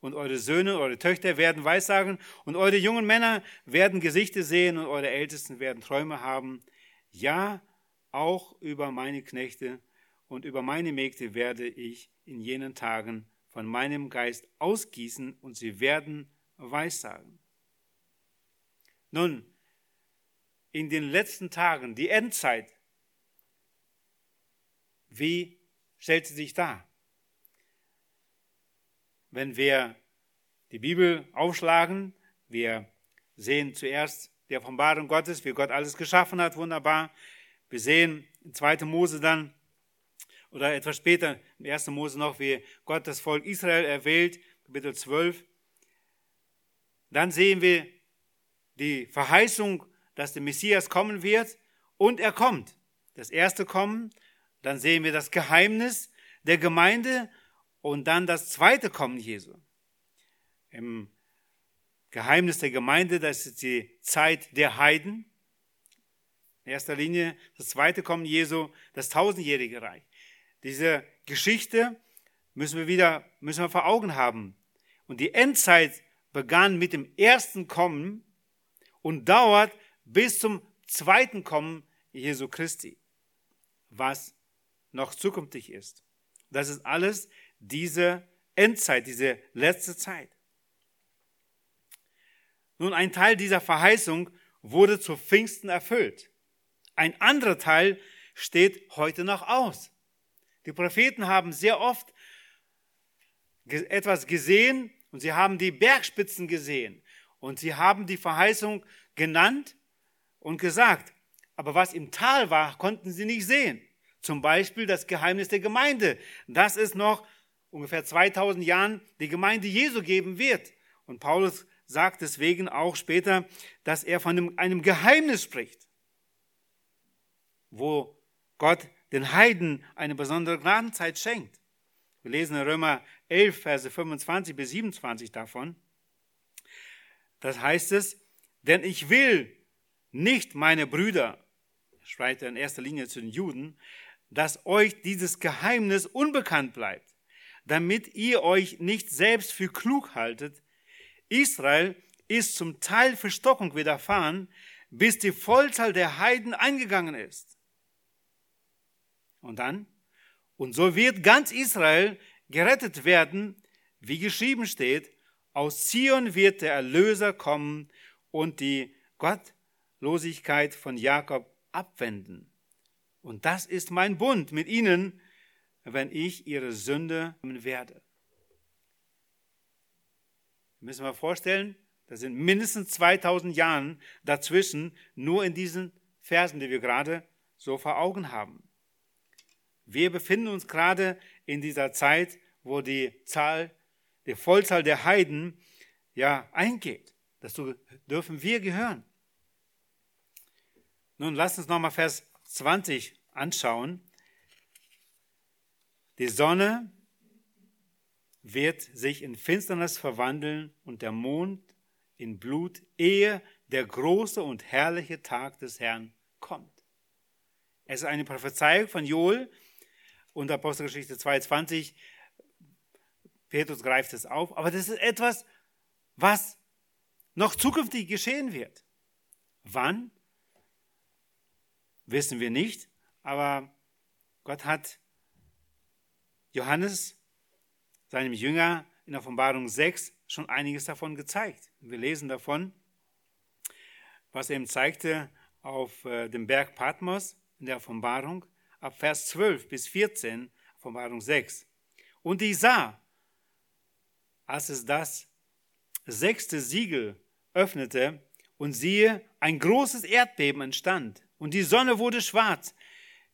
Und eure Söhne, eure Töchter werden Weissagen und eure jungen Männer werden Gesichter sehen und eure Ältesten werden Träume haben. Ja, auch über meine Knechte und über meine Mägde werde ich in jenen Tagen von meinem Geist ausgießen und sie werden Weissagen. Nun, in den letzten Tagen, die Endzeit, wie stellt sie sich dar? Wenn wir die Bibel aufschlagen, wir sehen zuerst die Offenbarung Gottes, wie Gott alles geschaffen hat, wunderbar. Wir sehen in 2. Mose dann, oder etwas später, im 1. Mose noch, wie Gott das Volk Israel erwählt, Kapitel 12. Dann sehen wir die Verheißung, dass der Messias kommen wird und er kommt. Das erste Kommen dann sehen wir das Geheimnis der Gemeinde und dann das zweite Kommen Jesu. Im Geheimnis der Gemeinde, das ist die Zeit der Heiden. In erster Linie das zweite Kommen Jesu, das tausendjährige Reich. Diese Geschichte müssen wir wieder, müssen wir vor Augen haben. Und die Endzeit begann mit dem ersten Kommen und dauert bis zum zweiten Kommen Jesu Christi. Was noch zukünftig ist. Das ist alles diese Endzeit, diese letzte Zeit. Nun, ein Teil dieser Verheißung wurde zu Pfingsten erfüllt. Ein anderer Teil steht heute noch aus. Die Propheten haben sehr oft etwas gesehen und sie haben die Bergspitzen gesehen und sie haben die Verheißung genannt und gesagt. Aber was im Tal war, konnten sie nicht sehen. Zum Beispiel das Geheimnis der Gemeinde, dass es noch ungefähr 2000 Jahren die Gemeinde Jesu geben wird. Und Paulus sagt deswegen auch später, dass er von einem Geheimnis spricht, wo Gott den Heiden eine besondere Gnadenzeit schenkt. Wir lesen in Römer 11, Verse 25 bis 27 davon. Das heißt es, denn ich will nicht meine Brüder, schreibt er in erster Linie zu den Juden, dass euch dieses Geheimnis unbekannt bleibt, damit ihr euch nicht selbst für klug haltet. Israel ist zum Teil Verstockung widerfahren, bis die Vollzahl der Heiden eingegangen ist. Und dann, und so wird ganz Israel gerettet werden, wie geschrieben steht, aus Zion wird der Erlöser kommen und die Gottlosigkeit von Jakob abwenden. Und das ist mein Bund mit ihnen, wenn ich ihre Sünde werde. Müssen wir vorstellen, da sind mindestens 2000 Jahre dazwischen, nur in diesen Versen, die wir gerade so vor Augen haben. Wir befinden uns gerade in dieser Zeit, wo die Zahl, die Vollzahl der Heiden ja eingeht. Dazu dürfen wir gehören. Nun lasst uns nochmal Vers 20 anschauen. Die Sonne wird sich in Finsternis verwandeln und der Mond in Blut, ehe der große und herrliche Tag des Herrn kommt. Es ist eine Prophezeiung von Joel und Apostelgeschichte 22. Petrus greift es auf, aber das ist etwas, was noch zukünftig geschehen wird. Wann? Wissen wir nicht, aber Gott hat Johannes, seinem Jünger, in Offenbarung 6 schon einiges davon gezeigt. Wir lesen davon, was er ihm zeigte auf äh, dem Berg Patmos in der Offenbarung, ab Vers 12 bis 14, Offenbarung 6. Und ich sah, als es das sechste Siegel öffnete, und siehe, ein großes Erdbeben entstand, und die Sonne wurde schwarz,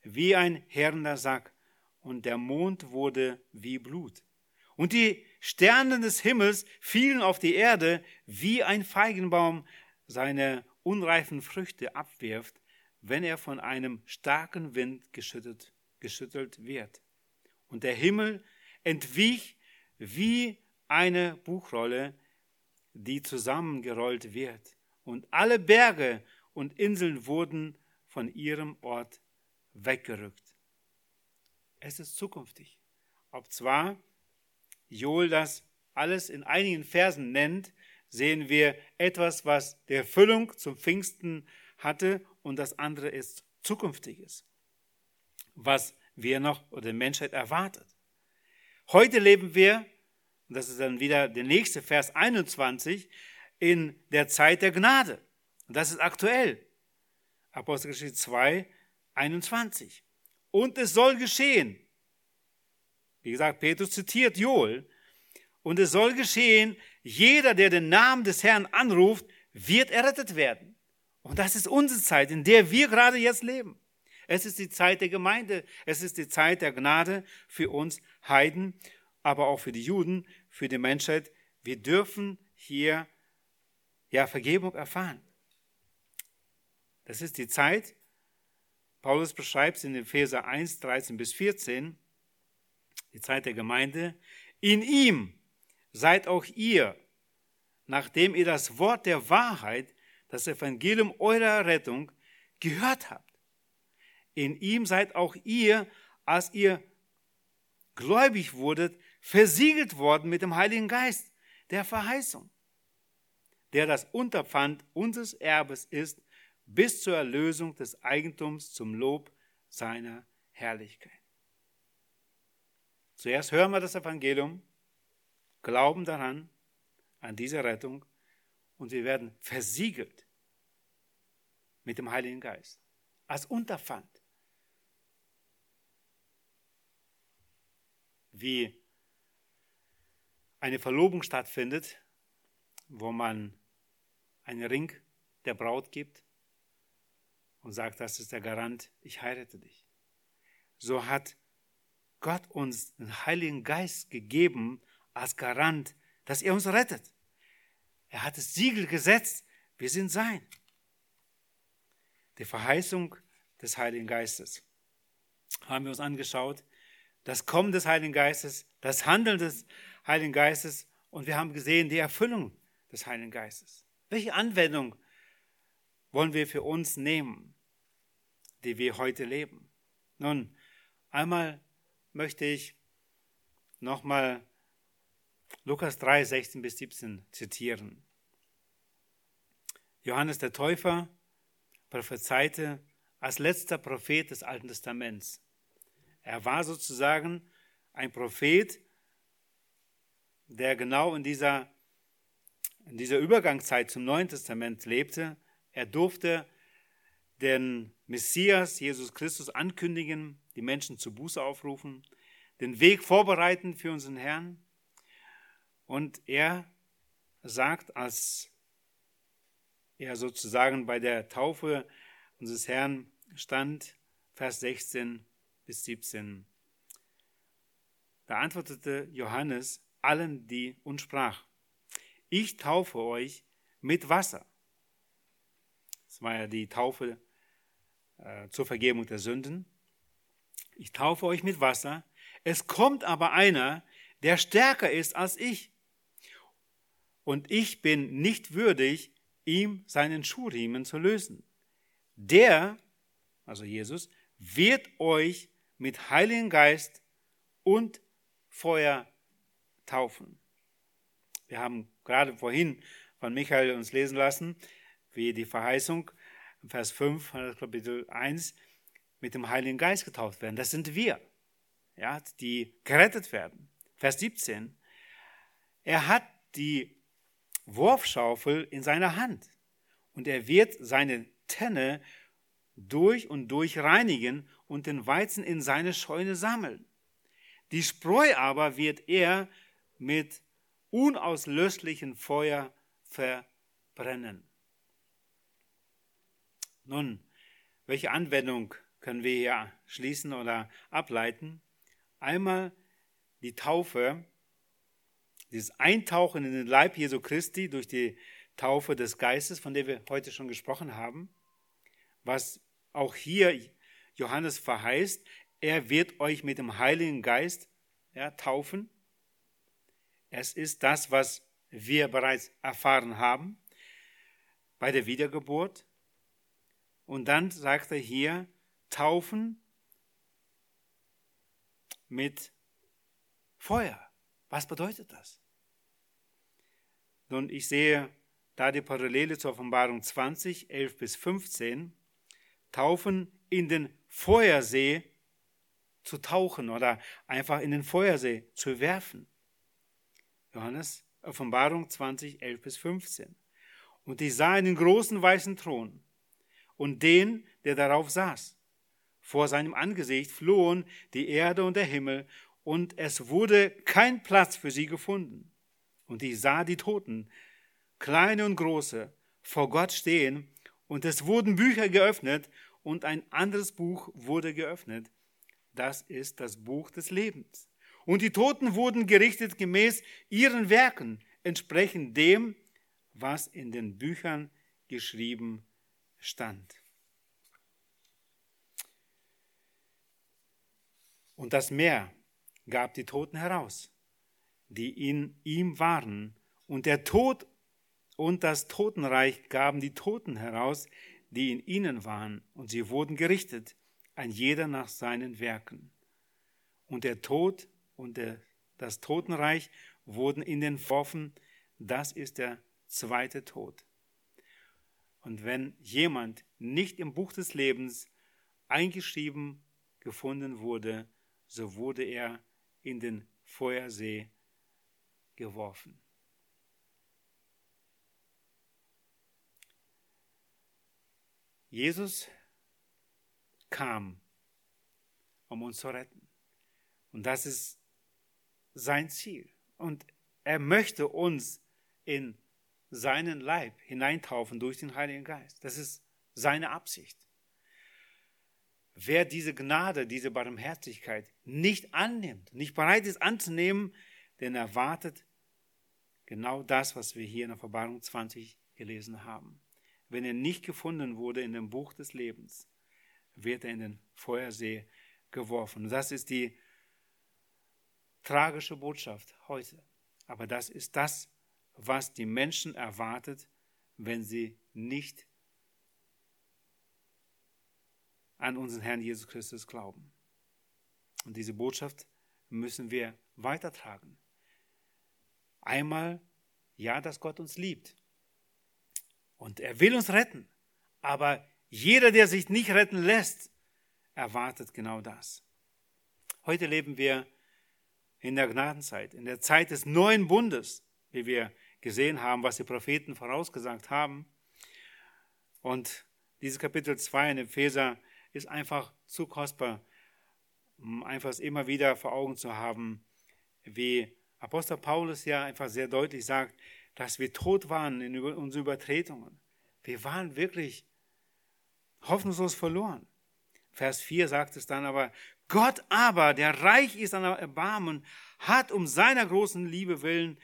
wie ein herrender Sack, und der Mond wurde wie Blut. Und die Sterne des Himmels fielen auf die Erde, wie ein Feigenbaum seine unreifen Früchte abwirft, wenn er von einem starken Wind geschüttelt, geschüttelt wird. Und der Himmel entwich wie eine Buchrolle, die zusammengerollt wird. Und alle Berge und Inseln wurden von ihrem Ort weggerückt. Es ist zukünftig. Ob zwar Joel das alles in einigen Versen nennt, sehen wir etwas, was der Erfüllung zum Pfingsten hatte und das andere ist zukünftiges, was wir noch oder die Menschheit erwartet. Heute leben wir, und das ist dann wieder der nächste Vers 21, in der Zeit der Gnade. Das ist aktuell. Apostelgeschichte 2, 21. Und es soll geschehen. Wie gesagt, Petrus zitiert Joel. Und es soll geschehen, jeder, der den Namen des Herrn anruft, wird errettet werden. Und das ist unsere Zeit, in der wir gerade jetzt leben. Es ist die Zeit der Gemeinde, es ist die Zeit der Gnade für uns Heiden, aber auch für die Juden, für die Menschheit. Wir dürfen hier ja Vergebung erfahren. Das ist die Zeit, Paulus beschreibt es in Verse 1, 13 bis 14, die Zeit der Gemeinde. In ihm seid auch ihr, nachdem ihr das Wort der Wahrheit, das Evangelium eurer Rettung, gehört habt. In ihm seid auch ihr, als ihr gläubig wurdet, versiegelt worden mit dem Heiligen Geist der Verheißung, der das Unterpfand unseres Erbes ist, bis zur Erlösung des Eigentums zum Lob seiner Herrlichkeit. Zuerst hören wir das Evangelium glauben daran, an diese Rettung und wir werden versiegelt mit dem Heiligen Geist als Unterpfand. Wie eine Verlobung stattfindet, wo man einen Ring der Braut gibt und sagt, das ist der Garant, ich heirate dich. So hat Gott uns den Heiligen Geist gegeben, als Garant, dass er uns rettet. Er hat das Siegel gesetzt, wir sind sein. Die Verheißung des Heiligen Geistes haben wir uns angeschaut. Das Kommen des Heiligen Geistes, das Handeln des Heiligen Geistes und wir haben gesehen die Erfüllung des Heiligen Geistes. Welche Anwendung wollen wir für uns nehmen, die wir heute leben? Nun, einmal möchte ich nochmal Lukas 3, 16 bis 17 zitieren. Johannes der Täufer prophezeite als letzter Prophet des Alten Testaments. Er war sozusagen ein Prophet, der genau in dieser, in dieser Übergangszeit zum Neuen Testament lebte. Er durfte den Messias, Jesus Christus, ankündigen, die Menschen zu Buße aufrufen. den Weg vorbereiten für unseren Herrn. Und er sagt, als er sozusagen bei der Taufe unseres Herrn stand, Vers 16 bis 17. Da antwortete Johannes allen die und sprach, ich taufe euch mit Wasser. Das war ja die Taufe äh, zur Vergebung der Sünden. Ich taufe euch mit Wasser. Es kommt aber einer, der stärker ist als ich. Und ich bin nicht würdig, ihm seinen Schuhriemen zu lösen. Der, also Jesus, wird euch mit Heiligen Geist und Feuer taufen. Wir haben gerade vorhin von Michael uns lesen lassen, wie die Verheißung Vers 5, Kapitel 1, mit dem Heiligen Geist getauft werden. Das sind wir, ja, die gerettet werden. Vers 17, er hat die Wurfschaufel in seiner Hand und er wird seine Tenne durch und durch reinigen und den Weizen in seine Scheune sammeln. Die Spreu aber wird er mit unauslöschlichem Feuer verbrennen. Nun, welche Anwendung können wir hier schließen oder ableiten? Einmal die Taufe, dieses Eintauchen in den Leib Jesu Christi durch die Taufe des Geistes, von der wir heute schon gesprochen haben, was auch hier Johannes verheißt, er wird euch mit dem Heiligen Geist ja, taufen. Es ist das, was wir bereits erfahren haben bei der Wiedergeburt. Und dann sagt er hier, taufen mit Feuer. Was bedeutet das? Nun, ich sehe da die Parallele zur Offenbarung 20, 11 bis 15. Taufen in den Feuersee zu tauchen oder einfach in den Feuersee zu werfen. Johannes, Offenbarung 20, 11 bis 15. Und ich sah einen großen weißen Thron und den, der darauf saß. Vor seinem Angesicht flohen die Erde und der Himmel, und es wurde kein Platz für sie gefunden. Und ich sah die Toten, kleine und große, vor Gott stehen, und es wurden Bücher geöffnet, und ein anderes Buch wurde geöffnet. Das ist das Buch des Lebens. Und die Toten wurden gerichtet gemäß ihren Werken, entsprechend dem, was in den Büchern geschrieben stand. Und das Meer gab die Toten heraus, die in ihm waren. Und der Tod und das Totenreich gaben die Toten heraus, die in ihnen waren. Und sie wurden gerichtet, ein jeder nach seinen Werken. Und der Tod und der, das Totenreich wurden in den Pfoffen. Das ist der zweite Tod. Und wenn jemand nicht im Buch des Lebens eingeschrieben gefunden wurde, so wurde er in den Feuersee geworfen. Jesus kam, um uns zu retten. Und das ist sein Ziel. Und er möchte uns in seinen Leib hineintaufen durch den Heiligen Geist. Das ist seine Absicht. Wer diese Gnade, diese Barmherzigkeit nicht annimmt, nicht bereit ist anzunehmen, den erwartet genau das, was wir hier in der Verbarung 20 gelesen haben. Wenn er nicht gefunden wurde in dem Buch des Lebens, wird er in den Feuersee geworfen. Das ist die tragische Botschaft heute. Aber das ist das, was die Menschen erwartet, wenn sie nicht an unseren Herrn Jesus Christus glauben. Und diese Botschaft müssen wir weitertragen. Einmal, ja, dass Gott uns liebt. Und er will uns retten. Aber jeder, der sich nicht retten lässt, erwartet genau das. Heute leben wir in der Gnadenzeit, in der Zeit des neuen Bundes, wie wir gesehen haben, was die Propheten vorausgesagt haben. Und dieses Kapitel 2 in Epheser ist einfach zu kostbar, um einfach immer wieder vor Augen zu haben, wie Apostel Paulus ja einfach sehr deutlich sagt, dass wir tot waren in unseren Übertretungen. Wir waren wirklich hoffnungslos verloren. Vers 4 sagt es dann aber, Gott aber, der reich ist an Erbarmen, hat um seiner großen Liebe willen,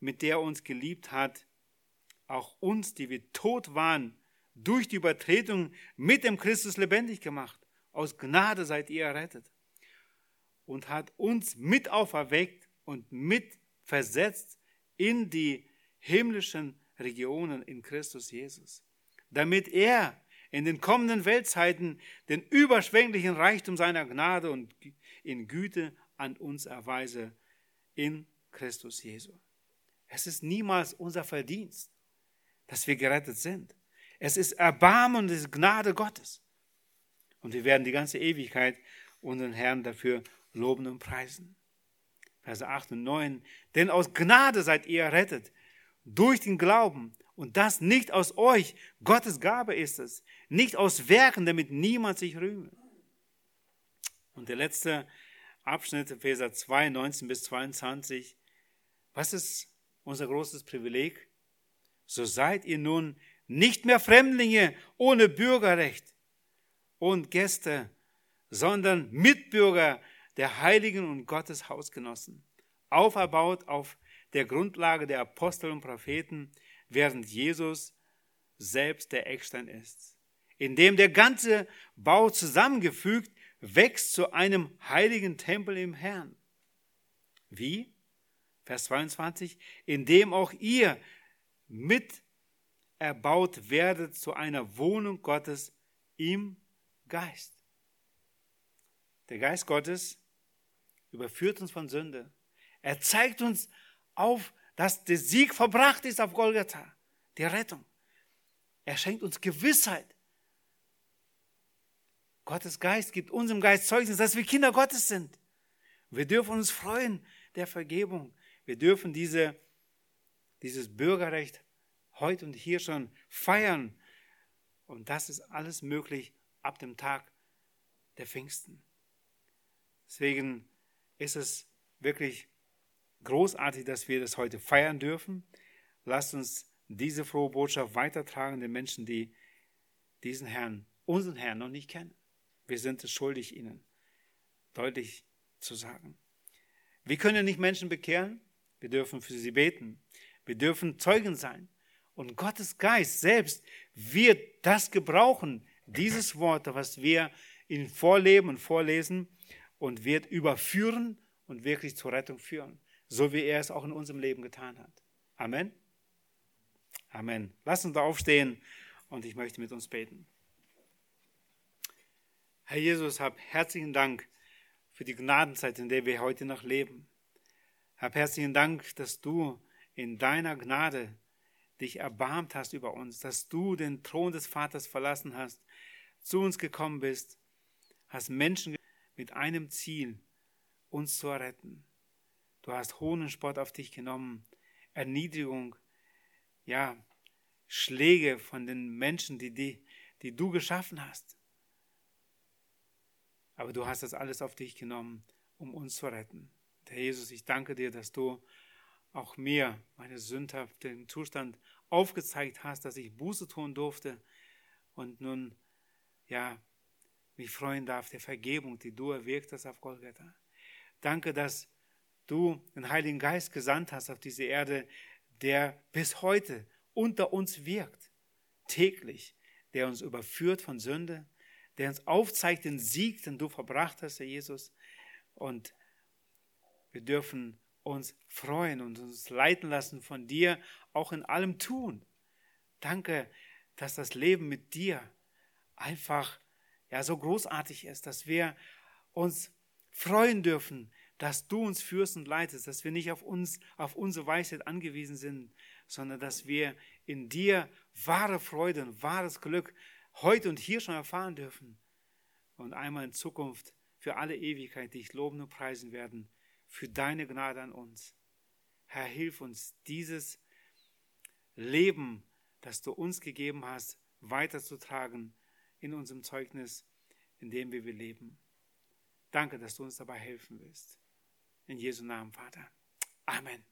mit der er uns geliebt hat, auch uns, die wir tot waren, durch die Übertretung mit dem Christus lebendig gemacht. Aus Gnade seid ihr errettet. Und hat uns mit auferweckt und mit versetzt in die himmlischen Regionen in Christus Jesus, damit er in den kommenden Weltzeiten den überschwänglichen Reichtum seiner Gnade und in Güte an uns erweise in Christus Jesu. Es ist niemals unser Verdienst, dass wir gerettet sind. Es ist Erbarmen und Gnade Gottes. Und wir werden die ganze Ewigkeit unseren Herrn dafür loben und preisen. Verse 8 und 9. Denn aus Gnade seid ihr errettet, durch den Glauben. Und das nicht aus euch, Gottes Gabe ist es, nicht aus Werken, damit niemand sich rühme. Und der letzte Abschnitt, Epheser 2, 19 bis 22. Was ist unser großes Privileg? So seid ihr nun nicht mehr Fremdlinge ohne Bürgerrecht und Gäste, sondern Mitbürger der Heiligen und Gottes Hausgenossen, auferbaut auf der Grundlage der Apostel und Propheten, während Jesus selbst der Eckstein ist, in dem der ganze Bau zusammengefügt wächst zu einem heiligen Tempel im Herrn. Wie? Vers 22, in dem auch ihr mit erbaut werdet zu einer Wohnung Gottes im Geist. Der Geist Gottes überführt uns von Sünde. Er zeigt uns auf, dass der Sieg verbracht ist auf Golgatha, die Rettung. Er schenkt uns Gewissheit. Gottes Geist gibt unserem Geist Zeugnis, dass wir Kinder Gottes sind. Wir dürfen uns freuen der Vergebung. Wir dürfen diese, dieses Bürgerrecht heute und hier schon feiern. Und das ist alles möglich ab dem Tag der Pfingsten. Deswegen ist es wirklich großartig, dass wir das heute feiern dürfen. Lasst uns diese frohe Botschaft weitertragen den Menschen, die diesen Herrn, unseren Herrn noch nicht kennen. Wir sind es schuldig, ihnen deutlich zu sagen. Wir können nicht Menschen bekehren, wir dürfen für sie beten, wir dürfen Zeugen sein. Und Gottes Geist selbst wird das gebrauchen, dieses Wort, was wir ihnen vorleben und vorlesen, und wird überführen und wirklich zur Rettung führen, so wie er es auch in unserem Leben getan hat. Amen. Amen. Lass uns da aufstehen und ich möchte mit uns beten. Herr Jesus, hab herzlichen Dank für die Gnadenzeit, in der wir heute noch leben. Hab herzlichen Dank, dass du in deiner Gnade dich erbarmt hast über uns, dass du den Thron des Vaters verlassen hast, zu uns gekommen bist, hast Menschen mit einem Ziel, uns zu erretten. Du hast Hohn und auf dich genommen, Erniedrigung, ja, Schläge von den Menschen, die, die, die du geschaffen hast. Aber du hast das alles auf dich genommen, um uns zu retten. Herr Jesus, ich danke dir, dass du auch mir meine sündhaften Zustand aufgezeigt hast, dass ich Buße tun durfte und nun, ja, mich freuen darf der Vergebung, die du erwirkt hast auf Golgatha. Danke, dass du den Heiligen Geist gesandt hast auf diese Erde, der bis heute unter uns wirkt, täglich, der uns überführt von Sünde, der uns aufzeigt den Sieg, den du verbracht hast, Herr Jesus. Und wir dürfen uns freuen und uns leiten lassen von dir, auch in allem tun. Danke, dass das Leben mit dir einfach ja so großartig ist, dass wir uns freuen dürfen, dass du uns führst und leitest, dass wir nicht auf uns, auf unsere Weisheit angewiesen sind, sondern dass wir in dir wahre Freude und wahres Glück heute und hier schon erfahren dürfen und einmal in Zukunft für alle Ewigkeit dich loben und preisen werden für deine Gnade an uns. Herr, hilf uns, dieses Leben, das du uns gegeben hast, weiterzutragen in unserem Zeugnis, in dem wir leben. Danke, dass du uns dabei helfen willst. In Jesu Namen, Vater. Amen.